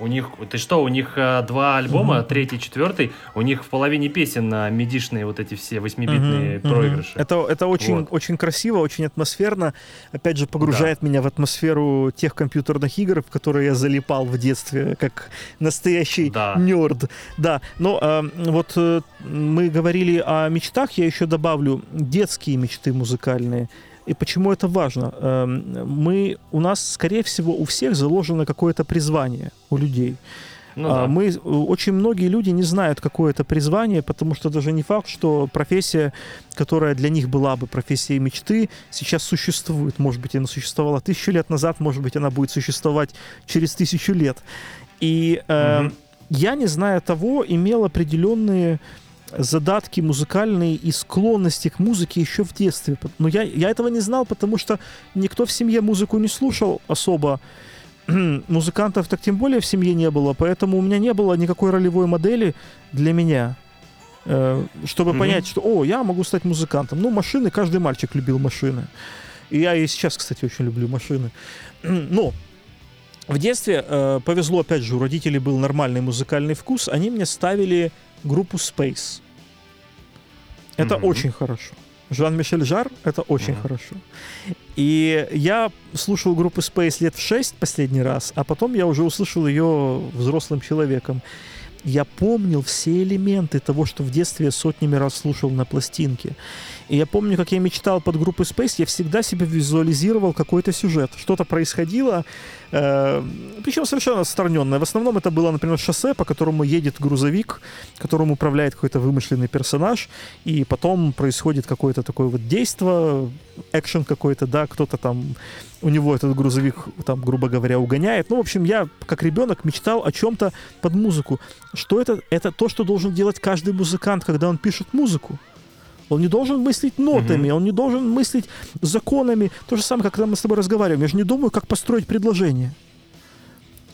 У них, ты что, у них э, два альбома, угу. третий, четвертый, у них в половине песен на медишные вот эти все восьмибитные угу, проигрыши. Угу. Это, это очень, вот. очень красиво, очень атмосферно. Опять же, погружает да. меня в атмосферу тех компьютерных игр, в которые я залипал в детстве, как настоящий да. нерд. Да, но э, вот э, мы говорили о мечтах, я еще добавлю детские мечты музыкальные. И почему это важно? Эм, мы, у нас, скорее всего, у всех заложено какое-то призвание у людей. Ну, а, да. Мы, очень многие люди не знают, какое это призвание, потому что даже не факт, что профессия, которая для них была бы профессией мечты, сейчас существует. Может быть, она существовала тысячу лет назад, может быть, она будет существовать через тысячу лет. И э, угу. я, не зная того, имел определенные задатки музыкальные и склонности к музыке еще в детстве. Но я, я этого не знал, потому что никто в семье музыку не слушал особо. Музыкантов так тем более в семье не было, поэтому у меня не было никакой ролевой модели для меня, э, чтобы mm-hmm. понять, что, о, я могу стать музыкантом. Ну, машины, каждый мальчик любил машины. И я и сейчас, кстати, очень люблю машины. Но в детстве э, повезло, опять же, у родителей был нормальный музыкальный вкус, они мне ставили группу Space. Это mm-hmm. очень хорошо. Жан-Мишель Жар — это очень mm-hmm. хорошо. И я слушал группу Space лет в 6 последний раз, а потом я уже услышал ее взрослым человеком. Я помнил все элементы того, что в детстве я сотнями раз слушал на пластинке. И я помню, как я мечтал под группой Space, я всегда себе визуализировал какой-то сюжет. Что-то происходило, э, причем совершенно отстраненное. В основном это было, например, шоссе, по которому едет грузовик, которым управляет какой-то вымышленный персонаж, и потом происходит какое-то такое вот действие, экшен какой-то, да, кто-то там, у него этот грузовик, там, грубо говоря, угоняет. Ну, в общем, я, как ребенок, мечтал о чем-то под музыку. Что это? Это то, что должен делать каждый музыкант, когда он пишет музыку. Он не должен мыслить нотами, mm-hmm. он не должен мыслить законами. То же самое, как когда мы с тобой разговариваем. Я же не думаю, как построить предложение.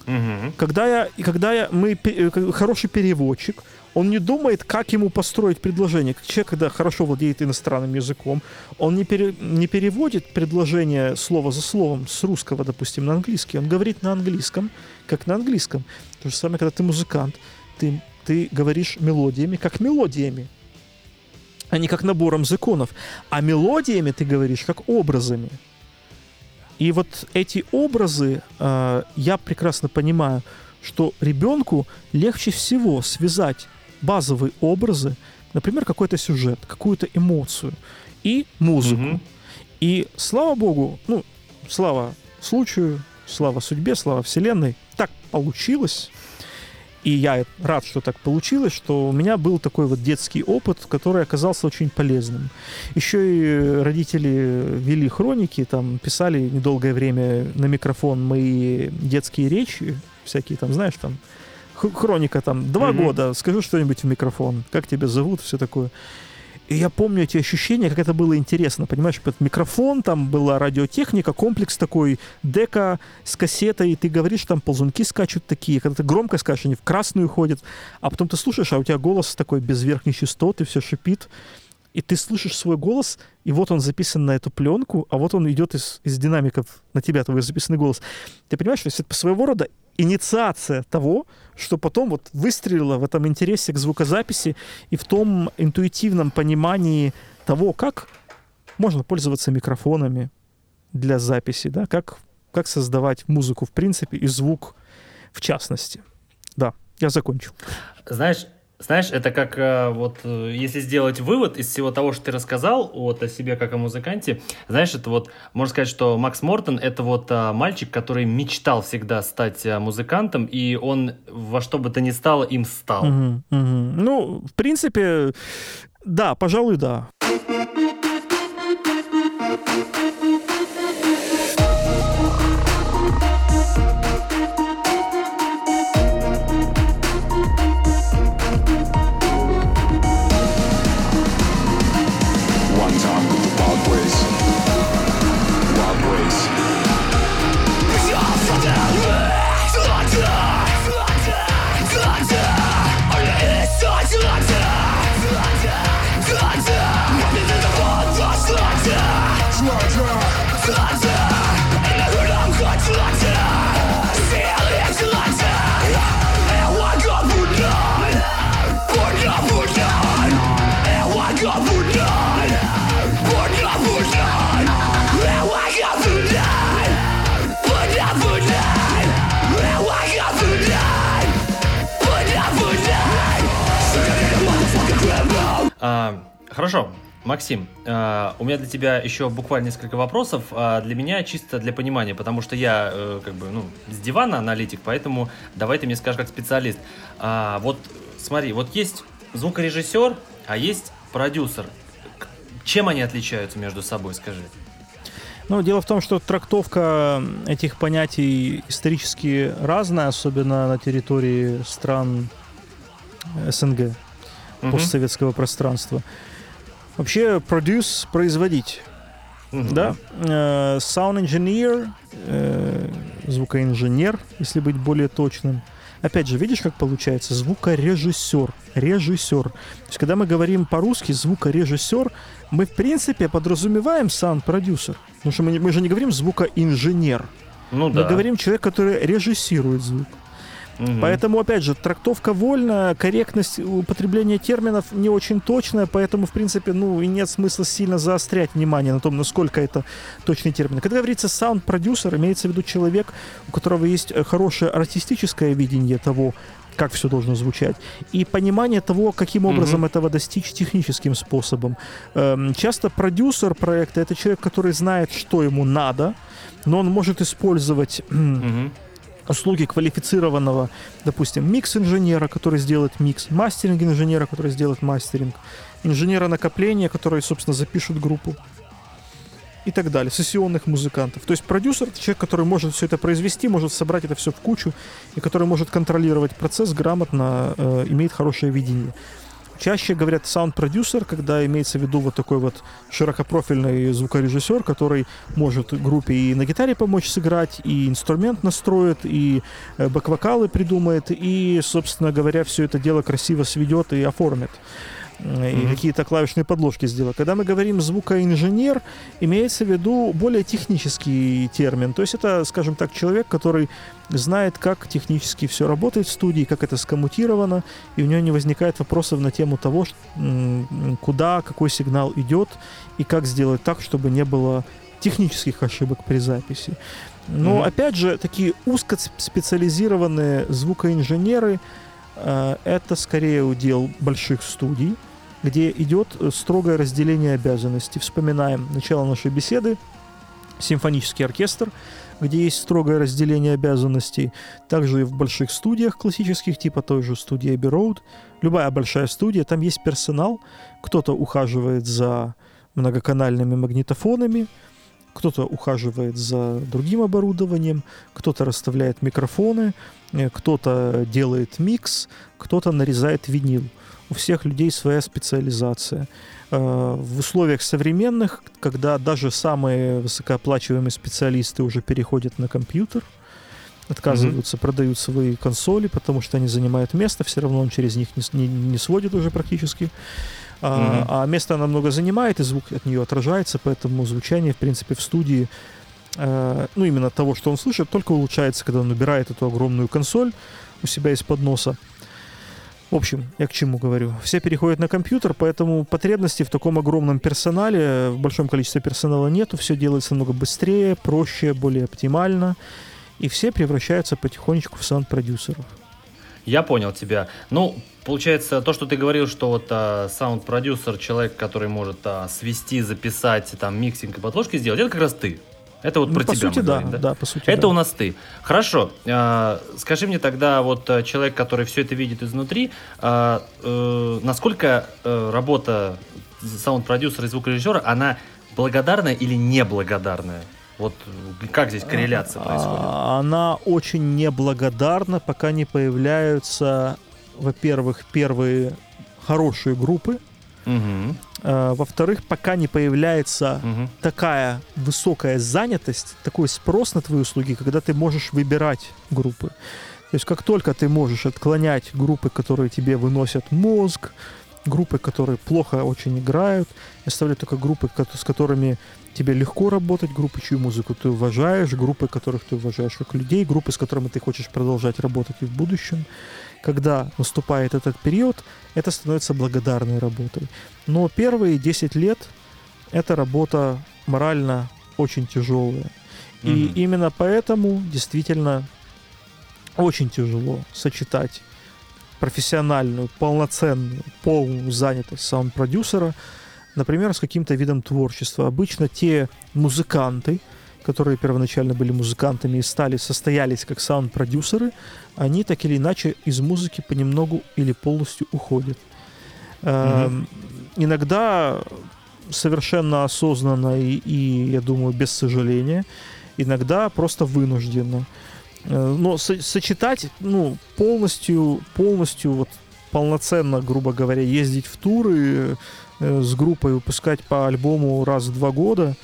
Mm-hmm. Когда я, когда я, мы э, хороший переводчик, он не думает, как ему построить предложение. Человек, когда хорошо владеет иностранным языком, он не, пере, не переводит предложение слово за словом с русского, допустим, на английский. Он говорит на английском, как на английском. То же самое, когда ты музыкант, ты, ты говоришь мелодиями, как мелодиями а не как набором законов. А мелодиями ты говоришь как образами. И вот эти образы, э, я прекрасно понимаю, что ребенку легче всего связать базовые образы, например, какой-то сюжет, какую-то эмоцию и музыку. Мгм. И слава богу, ну, слава случаю, слава судьбе, слава вселенной, так получилось. И я рад, что так получилось, что у меня был такой вот детский опыт, который оказался очень полезным. Еще и родители вели хроники, там писали недолгое время на микрофон мои детские речи, всякие там, знаешь, там хроника там два Мгм. года, скажи что-нибудь в микрофон, как тебя зовут, все такое. И я помню эти ощущения, как это было интересно, понимаешь, этот микрофон, там была радиотехника, комплекс такой, дека с кассетой, и ты говоришь, там ползунки скачут такие, когда ты громко скажешь, они в красную ходят, а потом ты слушаешь, а у тебя голос такой без верхней частоты, все шипит, и ты слышишь свой голос, и вот он записан на эту пленку, а вот он идет из, из динамиков на тебя, твой записанный голос. Ты понимаешь, что это своего рода инициация того, что потом вот выстрелило в этом интересе к звукозаписи и в том интуитивном понимании того, как можно пользоваться микрофонами для записи, да, как, как создавать музыку в принципе и звук в частности. Да, я закончил. Знаешь, знаешь, это как э, вот э, если сделать вывод из всего того, что ты рассказал вот о себе как о музыканте, знаешь, это вот можно сказать, что Макс Мортон это вот а, мальчик, который мечтал всегда стать а, музыкантом, и он во что бы то ни стало им стал. Мгм, мгм. Ну, в принципе, да, пожалуй, да. А, хорошо, Максим, а, у меня для тебя еще буквально несколько вопросов. а, для меня чисто для понимания, потому что я э, как бы ну с дивана аналитик, поэтому давай ты мне скажешь как специалист. А, вот смотри, вот есть звукорежиссер, а есть продюсер. Чем они отличаются между собой, скажи? Ну, дело в том, что трактовка этих понятий исторически разная, особенно на территории стран СНГ, Мгм. постсоветского пространства. Вообще, продюс — производить, Мгм. да? Э, Sound engineer, э, звукоинженер, если быть более точным. Опять же, видишь, как получается? Звукорежиссер. Режиссер. То есть, когда мы говорим по-русски звукорежиссер, мы, в принципе, подразумеваем саунд-продюсер. Потому что мы, мы же не говорим звукоинженер. Ну Мы да. говорим человек, который режиссирует звук. Мгм. Поэтому, опять же, трактовка вольная, корректность употребления терминов не очень точная, поэтому, в принципе, ну, и нет смысла сильно заострять внимание на том, насколько это точный термин. Когда говорится саунд-продюсер, имеется в виду человек, у которого есть э, хорошее артистическое видение того, как все должно звучать, и понимание того, каким образом Мгм. этого достичь техническим способом. Эм, часто продюсер проекта — это человек, который знает, что ему надо, но он может использовать Мгм. Услуги квалифицированного, допустим, микс-инженера, который сделает микс, мастеринг-инженера, который сделает мастеринг, инженера накопления, который, собственно, запишет группу и так далее, сессионных музыкантов. То есть продюсер — человек, который может все это произвести, может собрать это все в кучу, и который может контролировать процесс грамотно, э, имеет хорошее видение. Чаще говорят саунд-продюсер, когда имеется в виду вот такой вот широкопрофильный звукорежиссер, который может группе и на гитаре помочь сыграть, и инструмент настроит, и э, бэк-вокалы придумает, и, собственно говоря, все это дело красиво сведет и оформит. Э, И какие-то клавишные подложки сделать. Когда мы говорим звукоинженер, имеется в виду более технический термин. То есть это, скажем так, человек, который знает, как технически все работает в студии, как это скоммутировано, и у него не возникает вопросов на тему того, куда какой сигнал идет, и как сделать так, чтобы не было технических ошибок при записи. Но, Мгм. опять же, такие узкоспециализированные звукоинженеры э, это скорее удел больших студий, где идет э, строгое разделение обязанностей. Вспоминаем начало нашей беседы. Симфонический оркестр, где есть строгое разделение обязанностей. Также и в больших студиях классических, типа той же студии Abbey Road. Любая большая студия, там есть персонал. Кто-то ухаживает за многоканальными магнитофонами, кто-то ухаживает за другим оборудованием, кто-то расставляет микрофоны, э, кто-то делает микс, кто-то нарезает винил. У всех людей своя специализация. Э, В условиях современных, когда даже самые высокооплачиваемые специалисты уже переходят на компьютер, отказываются, продают свои консоли, потому что они занимают место, все равно он через них не, не- не сводит уже практически. А, Мгм. а место она много занимает, и звук от нее отражается, поэтому звучание, в принципе, в студии, э, ну, именно того, что он слышит, только улучшается, когда он убирает эту огромную консоль у себя из-под носа. В общем, я к чему говорю. Все переходят на компьютер, поэтому потребности в таком огромном персонале, в большом количестве персонала нету, все делается намного быстрее, проще, более оптимально, и все превращаются потихонечку в саунд-продюсеров. Я понял тебя. Ну, получается, то, что ты говорил, что вот а, саунд-продюсер, человек, который может а, свести, записать, там, миксинг и подложки сделать, это как раз ты. Это вот Ну, про по тебя сути, да, говорим, да, по сути, Это да. у нас ты. Хорошо. а, скажи мне тогда, вот а, человек, который все это видит изнутри, а, э, насколько э, работа саунд-продюсера и звукорежиссера, она благодарная или неблагодарная? Вот э, как здесь корреляция происходит? А, Она очень неблагодарна, пока не появляются, во-первых, первые хорошие группы, а, во-вторых, пока не появляется мгм. такая высокая занятость, такой спрос на твои услуги, когда ты можешь выбирать группы. То есть как только ты можешь отклонять группы, которые тебе выносят мозг, группы, которые плохо очень играют, оставлять только группы, с которыми тебе легко работать, группы, чью музыку ты уважаешь, группы, которых ты уважаешь как людей, группы, с которыми ты хочешь продолжать работать и в будущем. Когда наступает этот период, это становится благодарной работой. Но первые 10 лет эта работа морально очень тяжелая. И Мгм. именно поэтому действительно очень тяжело сочетать профессиональную, полноценную, полную занятость саунд-продюсера, например, с каким-то видом творчества. Обычно те музыканты, которые первоначально были музыкантами и стали, состоялись как саунд-продюсеры, они так или иначе из музыки понемногу или полностью уходят. Эм, Иногда совершенно осознанно и, и, я думаю, без сожаления, иногда просто вынужденно. Э, Но со- сочетать, ну, полностью, полностью вот полноценно, грубо говоря, ездить в туры э, с группой, выпускать по альбому раз в два года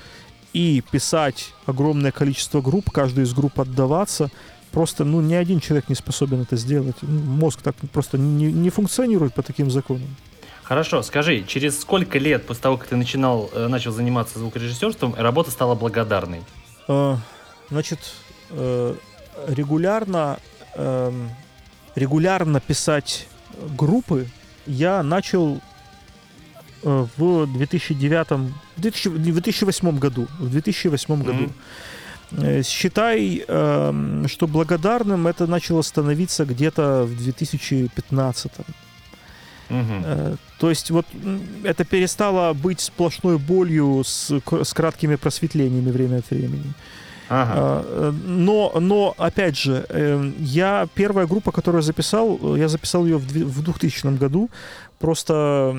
и писать огромное количество групп, каждой из групп отдаваться, просто, ну, ни один человек не способен это сделать. Ну, Мозг так просто не, не функционирует по таким законам. Хорошо, скажи, через сколько лет после того, как ты начинал, э, начал заниматься звукорежиссерством, работа стала благодарной? Э, Значит, э, регулярно, эм, регулярно писать группы я начал э, в 2009, в 2000 в 2008 году. В 2008 году. Э, Считай, эм, что благодарным это начало становиться где-то в 2015. Мгм. Э, То есть вот это перестало быть сплошной болью с, с краткими просветлениями время от времени. Ага. А, э, Но, но, опять же, э, я первая группа, которую я записал, я записал ее в 2000 году. Просто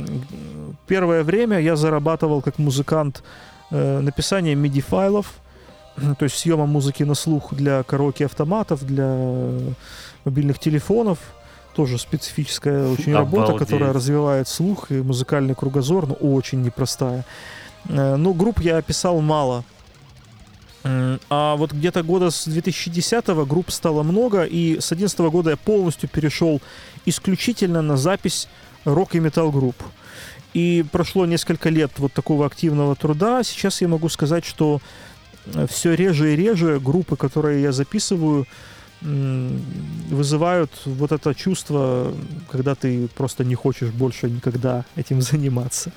первое время я зарабатывал как музыкант э, написанием MIDI-файлов, то есть съемом музыки на слух для караоке-автоматов, для мобильных телефонов. Тоже специфическая очень работа, Обалдеть. которая развивает слух и музыкальный кругозор, но очень непростая. Э, Ну, групп я писал мало. А вот где-то года с 2010 групп стало много, и с 2011 года я полностью перешел исключительно на запись рок и метал групп. И прошло несколько лет вот такого активного труда. Сейчас я могу сказать, что все реже и реже группы, которые я записываю, вызывают вот это чувство, когда ты просто не хочешь больше никогда этим заниматься.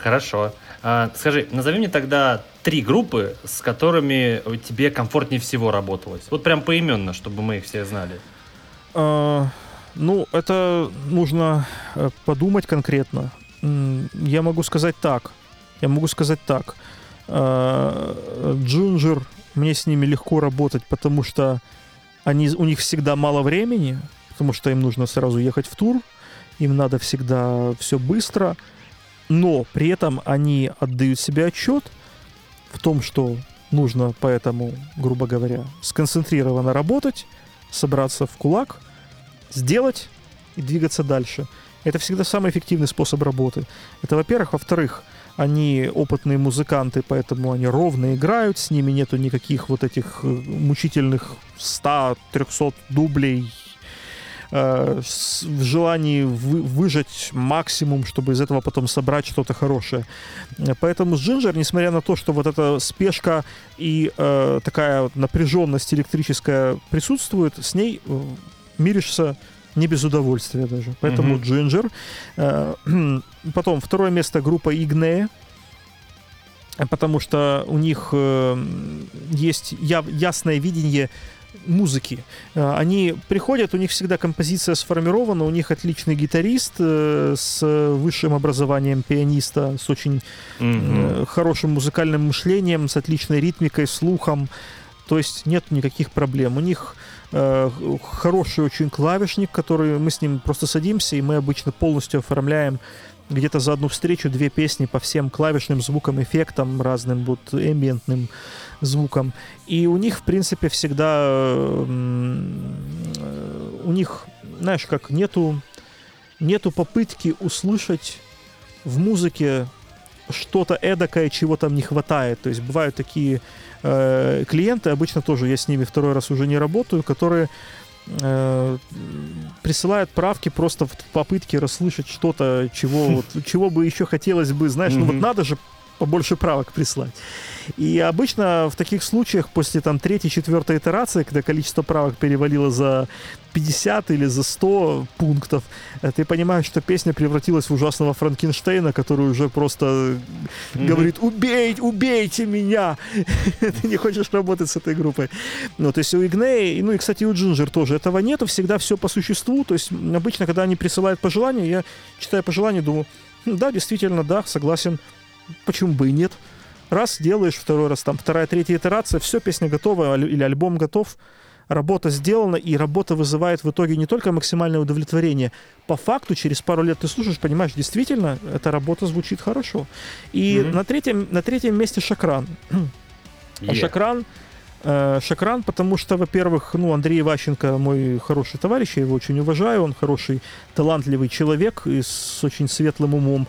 Хорошо. А, скажи, назови мне тогда три группы, с которыми тебе комфортнее всего работалось. Вот прям поименно, чтобы мы их все знали. Ну, это нужно э, подумать конкретно. Я могу сказать так. Я могу сказать так. А, Джинджер, мне с ними легко работать, потому что они, у них всегда мало времени, потому что им нужно сразу ехать в тур, им надо всегда все быстро, но при этом они отдают себе отчет в том, что нужно поэтому, грубо говоря, сконцентрированно работать, собраться в кулак, сделать и двигаться дальше. Это всегда самый эффективный способ работы. Это, во-первых. Во-вторых, они опытные музыканты, поэтому они ровно играют, с ними нету никаких вот этих э, мучительных 100-300 дублей э, в желании вы- выжать максимум, чтобы из этого потом собрать что-то хорошее. Поэтому с Джинджер, несмотря на то, что вот эта спешка и э, такая вот напряженность электрическая присутствует, с ней э, миришься не без удовольствия даже. Поэтому. Джинджер. Э, потом второе место группа Игнея. Потому что у них э, есть яв- ясное видение музыки. Э, Они приходят, у них всегда композиция сформирована, у них отличный гитарист э, с высшим образованием пианиста, с очень э, хорошим музыкальным мышлением, с отличной ритмикой, слухом. То есть нет никаких проблем. У них э, хороший очень клавишник, который мы с ним просто садимся, и мы обычно полностью оформляем где-то за одну встречу две песни по всем клавишным звукам, эффектам, разным вот эмбиентным звукам. И у них, в принципе, всегда э, э, у них, знаешь, как нету нету попытки услышать в музыке что-то эдакое, чего там не хватает. То есть бывают такие э, клиенты, обычно тоже я с ними второй раз уже не работаю, которые э, присылают правки просто в попытке расслышать что-то, чего, вот, чего бы еще хотелось бы, знаешь, ну вот надо же побольше правок прислать. И обычно в таких случаях после там третьей, четвертой итерации, когда количество правок перевалило за 50 или за 100 пунктов, э, ты понимаешь, что песня превратилась в ужасного Франкенштейна, который уже просто Мгм. говорит «Убейте, убейте меня!» Ты не хочешь работать с этой группой. Ну, то есть у Игней, ну и, кстати, у Джинджер тоже этого нету, всегда все по существу. То есть обычно, когда они присылают пожелания, я читаю пожелания, думаю, «Хм, да, действительно, да, согласен, почему бы и нет. Раз делаешь, второй раз, там, вторая, третья итерация, все, песня готова или альбом готов, работа сделана, и работа вызывает в итоге не только максимальное удовлетворение. По факту, через пару лет ты слушаешь, понимаешь, действительно, эта работа звучит хорошо. И Мгм. на, третьем, на третьем месте Шакран. А Е. Шакран, э, Шакран, потому что, во-первых, ну, Андрей Ващенко мой хороший товарищ, я его очень уважаю, он хороший, талантливый человек и с очень светлым умом.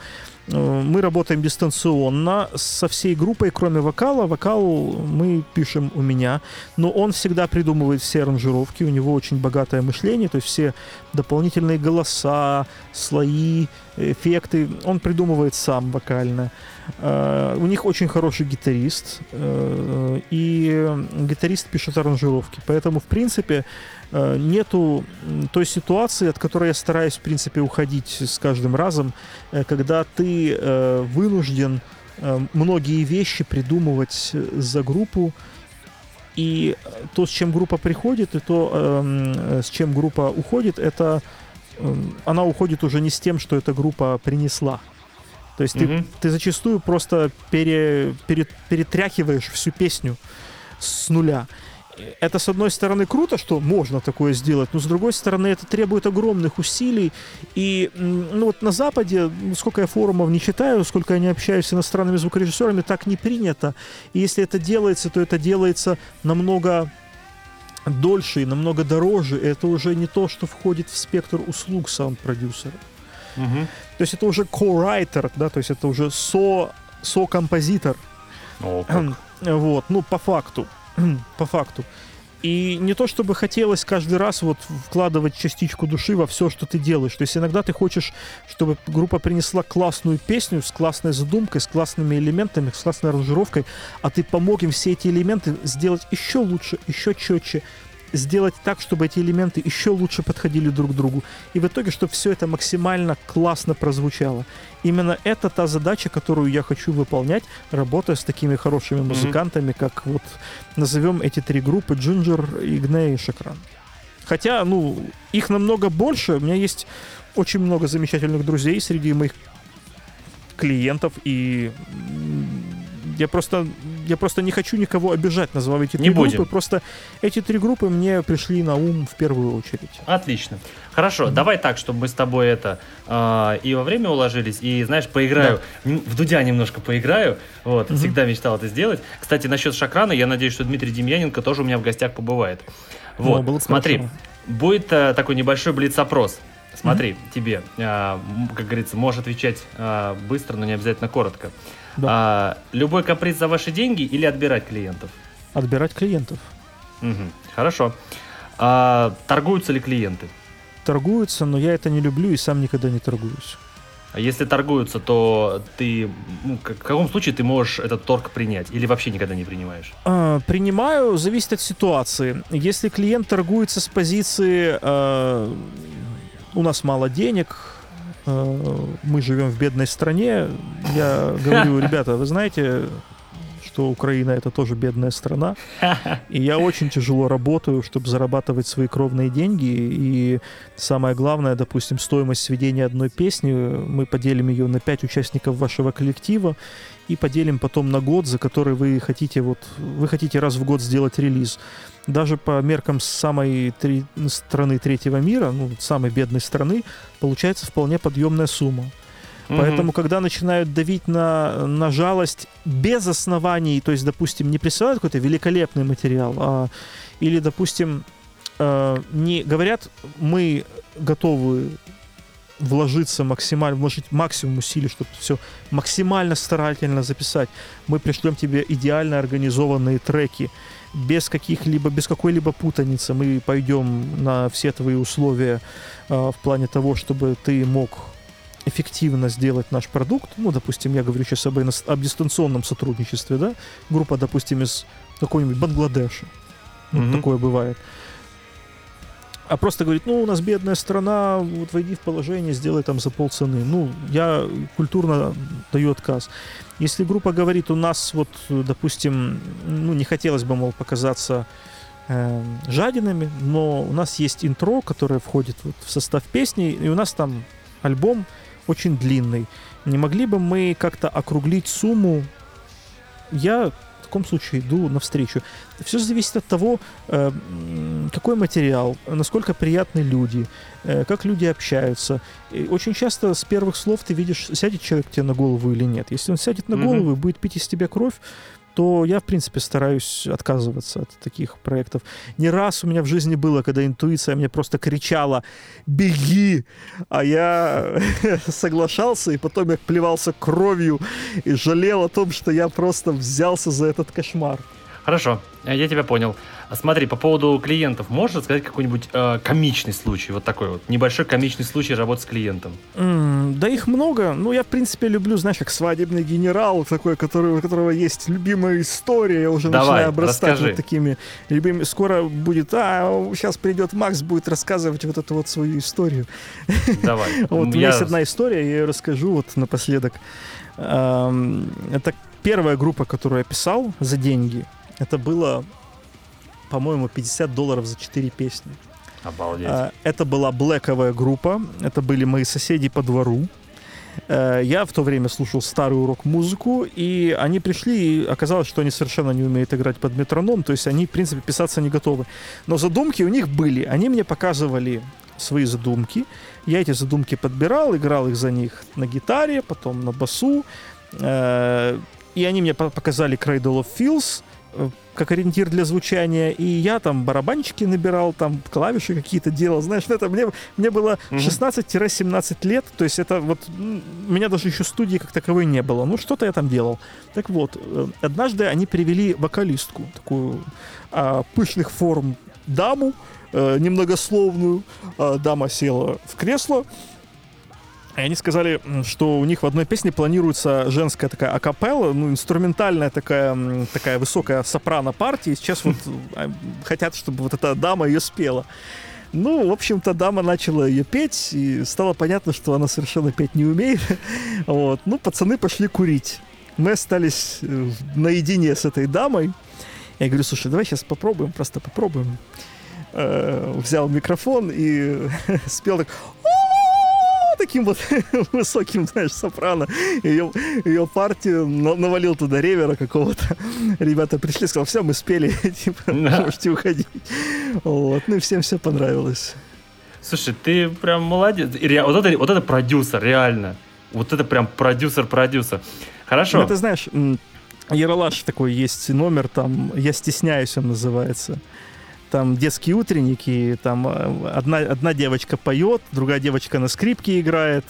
Э, Мы работаем дистанционно со всей группой, кроме вокала. Вокал мы пишем у меня, но он всегда придумывает все аранжировки, у него очень богатое мышление, то есть все дополнительные голоса, слои, эффекты, он придумывает сам вокально. Э, У них очень хороший гитарист, э, и гитарист пишет аранжировки. Поэтому, в принципе, нету м, той ситуации, от которой я стараюсь, в принципе, уходить с каждым разом, э, когда ты э, вынужден э, многие вещи придумывать э, за группу, и э, то, с чем группа приходит, и то, эм, э, с чем группа уходит, это эм, она уходит уже не с тем, что эта группа принесла. То есть ты, Мгм. ты зачастую просто пере, пере- перетряхиваешь всю песню с нуля. Это, с одной стороны, круто, что можно такое сделать, но, с другой стороны, это требует огромных усилий. И, ну, вот на Западе, ну, сколько я форумов не читаю, сколько я не общаюсь с иностранными звукорежиссерами, так не принято. И если это делается, то это делается намного дольше и намного дороже. И это уже не то, что входит в спектр услуг саунд-продюсера. Мгм. То есть это уже co-writer, да, то есть это уже со, со-композитор. О, как. Вот, ну, по факту. по факту. И не то, чтобы хотелось каждый раз вот вкладывать частичку души во все, что ты делаешь. То есть иногда ты хочешь, чтобы группа принесла классную песню с классной задумкой, с классными элементами, с классной аранжировкой, а ты помог им все эти элементы сделать еще лучше, еще четче, сделать так, чтобы эти элементы еще лучше подходили друг к другу. И в итоге, чтобы все это максимально классно прозвучало. Именно это та задача, которую я хочу выполнять, работая с такими хорошими музыкантами, как вот назовем эти три группы Джинджер, Игне и Шакран. Хотя, ну, их намного больше. У меня есть очень много замечательных друзей среди моих клиентов, и я просто, я просто не хочу никого обижать, называя эти Не три будем. группы. Просто эти три группы мне пришли на ум в первую очередь. Отлично. Хорошо, давай так, чтобы мы с тобой это э, и во время уложились, и, знаешь, поиграю, м, в Дудя немножко поиграю. Вот, всегда мечтал это сделать. Кстати, насчет Шакрана, я надеюсь, что Дмитрий Демьяненко тоже у меня в гостях побывает. Вот, Ну, было бы смотри, хорошо. будет э, такой небольшой блиц-опрос. Смотри, тебе, э, как говорится, можешь отвечать э, быстро, но не обязательно коротко. Да. А, любой каприз за ваши деньги или отбирать клиентов? Отбирать клиентов. Мгм, Хорошо. А, торгуются ли клиенты? Торгуются, но я это не люблю и сам никогда не торгуюсь. А если торгуются, то ты ну, в каком случае ты можешь этот торг принять или вообще никогда не принимаешь? А, Принимаю, зависит от ситуации. Если клиент торгуется с позиции э, «у нас мало денег», «мы живем в бедной стране», я говорю, ребята, вы знаете, что Украина это тоже бедная страна, и я очень тяжело работаю, чтобы зарабатывать свои кровные деньги, и самое главное, допустим, стоимость сведения одной песни, мы поделим ее на пять участников вашего коллектива, и поделим потом на год, за который вы хотите вот вы хотите раз в год сделать релиз. Даже по меркам самой три- страны третьего мира, ну самой бедной страны, получается вполне подъемная сумма. Поэтому, когда начинают давить на, на жалость без оснований, то есть, допустим, не присылают какой-то великолепный материал, а, или, допустим, э, не говорят, мы готовы вложиться максимально, вложить максимум усилий, чтобы все максимально старательно записать. Мы пришлем тебе идеально организованные треки, без каких-либо, без какой-либо путаницы. Мы пойдем на все твои условия э, в плане того, чтобы ты мог эффективно сделать наш продукт. Ну, допустим, я говорю сейчас об, об дистанционном сотрудничестве, да? Группа, допустим, из какой-нибудь Бангладеша. Ну, Мгм. Такое бывает. А просто говорит, ну, у нас бедная страна, вот войди в положение, сделай там за полцены. Ну, я культурно даю отказ. Если группа говорит, у нас вот, допустим, ну, не хотелось бы, мол, показаться э, жадинами, но у нас есть интро, которое входит вот в состав песни, и у нас там альбом очень длинный. Не могли бы мы как-то округлить сумму? Я в таком случае иду навстречу. Все зависит от того, э, какой материал, насколько приятны люди, э, как люди общаются. И очень часто с первых слов ты видишь, сядет человек тебе на голову или нет. Если он сядет на голову и будет пить из тебя кровь, то я, в принципе, стараюсь отказываться от таких проектов. Не раз у меня в жизни было, когда интуиция мне просто кричала «беги!», а я соглашался, и потом я плевался кровью и жалел о том, что я просто взялся за этот кошмар. Хорошо, э, я тебя понял. Смотри, по поводу клиентов, можешь рассказать какой-нибудь э, комичный случай, вот такой вот, небольшой комичный случай работы с клиентом? М, Да их много. Ну, я, в принципе, люблю, знаешь, как свадебный генерал, такой, который, у которого есть любимая история. Я уже Давай, начинаю обрастать расскажи. вот такими любимыми. Скоро будет, а, сейчас придет Макс, будет рассказывать вот эту вот свою историю. Давай. Вот у меня Я- есть одна история, я ее расскажу вот напоследок. Это первая группа, которую я писал за деньги. Это было, по-моему, 50 долларов за 4 песни. Обалдеть. А, Это была блэковая группа, это были мои соседи по двору. Э, Я в то время слушал старую рок-музыку, и они пришли, и оказалось, что они совершенно не умеют играть под метроном, то есть они, в принципе, писаться не готовы. Но задумки у них были, они мне показывали свои задумки, я эти задумки подбирал, играл их за них на гитаре, потом на басу, Э, и они мне по- показали Cradle of Fills, э, как ориентир для звучания, и я там барабанчики набирал, там клавиши какие-то делал, знаешь, ну, это мне, мне было Мгм. 16-17 лет, то есть это вот, у меня даже еще студии как таковой не было, ну что-то я там делал. Так вот, э, однажды они привели вокалистку, такую а, пышных форм даму, э, немногословную, А, дама села в кресло, И они сказали, что у них в одной песне планируется женская такая акапелла, ну, инструментальная такая, такая высокая сопрано партия. И сейчас вот а, хотят, чтобы вот эта дама ее спела. Ну, в общем-то, дама начала ее петь, и стало понятно, что она совершенно петь не умеет. Вот. Ну, пацаны пошли курить. Мы остались э, наедине с этой дамой. Я говорю, слушай, давай сейчас попробуем, просто попробуем. Э, взял микрофон и спел так! Таким вот высоким, знаешь, сопрано. Ее, ее партию на- навалил туда ревера какого-то. Ребята пришли, сказал, все, мы спели, типа, можете уходить. Вот. Ну и всем все понравилось. Слушай, ты прям молодец. Ре- Вот это, вот это продюсер, реально. Вот это прям продюсер-продюсер. Хорошо. Ну, ты знаешь, Ералаш такой есть номер, там «Я стесняюсь» он называется. Там детские утренники, там э, одна, одна девочка поет, другая девочка на скрипке играет.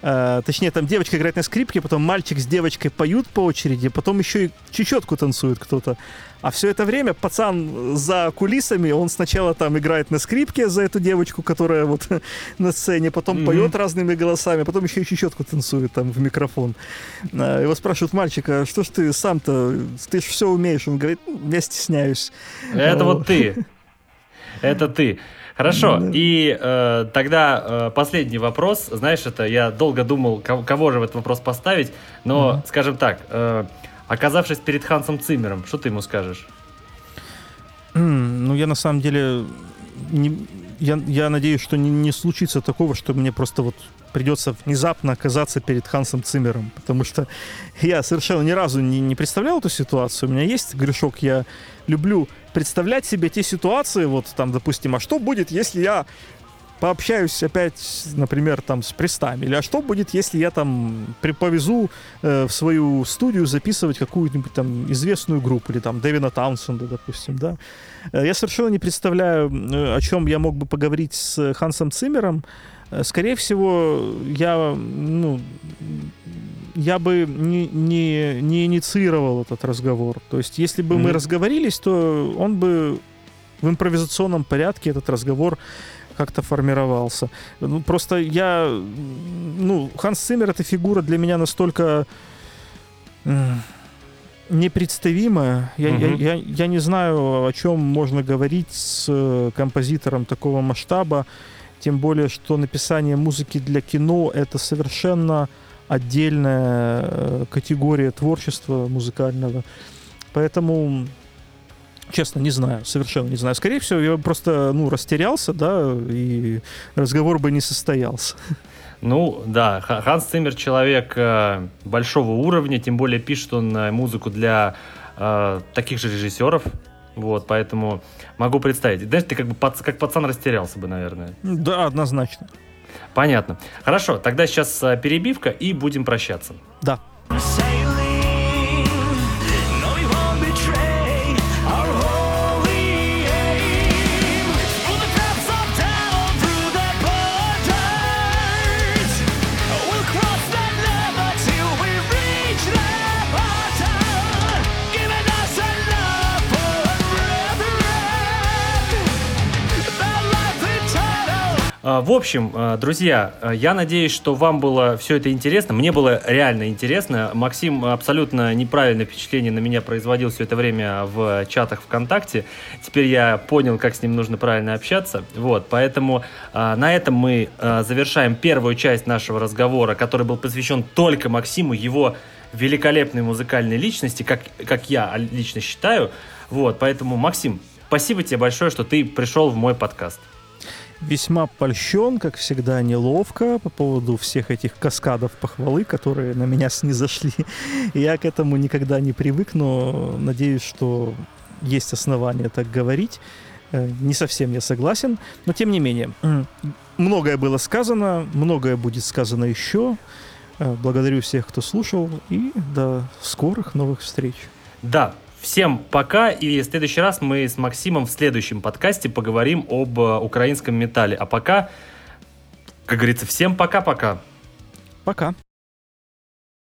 Э, точнее, там девочка играет на скрипке, потом мальчик с девочкой поют по очереди, потом еще и чечетку танцует кто-то. А все это время пацан за кулисами, он сначала там играет на скрипке за эту девочку, которая вот на сцене, потом Мгм. поет разными голосами, потом еще и чечетку танцует там в микрофон. А, Его спрашивают, мальчик, а что ж ты сам-то, ты же все умеешь? Он говорит, «Ну, я стесняюсь. Это вот ты. Это ты. Хорошо. Да. И э, тогда э, последний вопрос. Знаешь, это я долго думал, кого, кого же в этот вопрос поставить. Но, Мгм. скажем так, э, оказавшись перед Хансом Циммером, что ты ему скажешь? Ну, я на самом деле... не- я, я надеюсь, что не, не случится такого, что мне просто вот придется внезапно оказаться перед Хансом Циммером, потому что я совершенно ни разу не, не представлял эту ситуацию. У меня есть грешок, я люблю представлять себе те ситуации, вот там, допустим, а что будет, если я пообщаюсь опять, например, там с престами, или а что будет, если я там повезу э, в свою студию записывать какую-нибудь там известную группу, или там Дэвина Таунсенда, допустим, да. Э, Я совершенно не представляю, э, о чем я мог бы поговорить с Хансом Циммером. Э, Скорее всего, я, ну, я бы не, не, не инициировал этот разговор. То есть, если бы мы Мгм. разговорились, то он бы в импровизационном порядке этот разговор как-то формировался. Ну, просто я... Ну, Ханс Циммер — это фигура для меня настолько непредставимая. Я, я, Мгм. я, я не знаю, о чем можно говорить с э, композитором такого масштаба, тем более, что написание музыки для кино — это совершенно отдельная э, категория творчества музыкального. Поэтому Честно, не знаю, совершенно не знаю. Скорее всего, я просто, ну, растерялся, да, и разговор бы не состоялся. Ну, да, Ха- Ханс Циммер человек э, большого уровня, тем более пишет он э, музыку для э, таких же режиссеров. Вот, поэтому могу представить. Знаешь, ты как бы пац- как пацан растерялся бы, наверное. Да, однозначно. Понятно. Хорошо, тогда сейчас э, перебивка и будем прощаться. Да. Sailing, В общем, э, друзья, э, я надеюсь, что вам было все это интересно. Мне было реально интересно. Максим абсолютно неправильное впечатление на меня производил все это время в чатах ВКонтакте. Теперь я понял, как с ним нужно правильно общаться. Вот, поэтому на этом мы завершаем первую часть нашего разговора, который был посвящен только Максиму, его великолепной музыкальной личности, как, как я лично считаю. Вот, поэтому, Максим, спасибо тебе большое, что ты пришел в мой подкаст. Весьма польщен, как всегда, неловко по поводу всех этих каскадов похвалы, которые на меня снизошли. Я к этому никогда не привык, но надеюсь, что есть основания так говорить. Э, Не совсем я согласен, но тем не менее. Многое было сказано, многое будет сказано еще. Э, Благодарю всех, кто слушал, и до скорых новых встреч. Да, всем пока, и в следующий раз мы с Максимом в следующем подкасте поговорим об э, украинском металле. А пока, как говорится, всем пока-пока. Пока.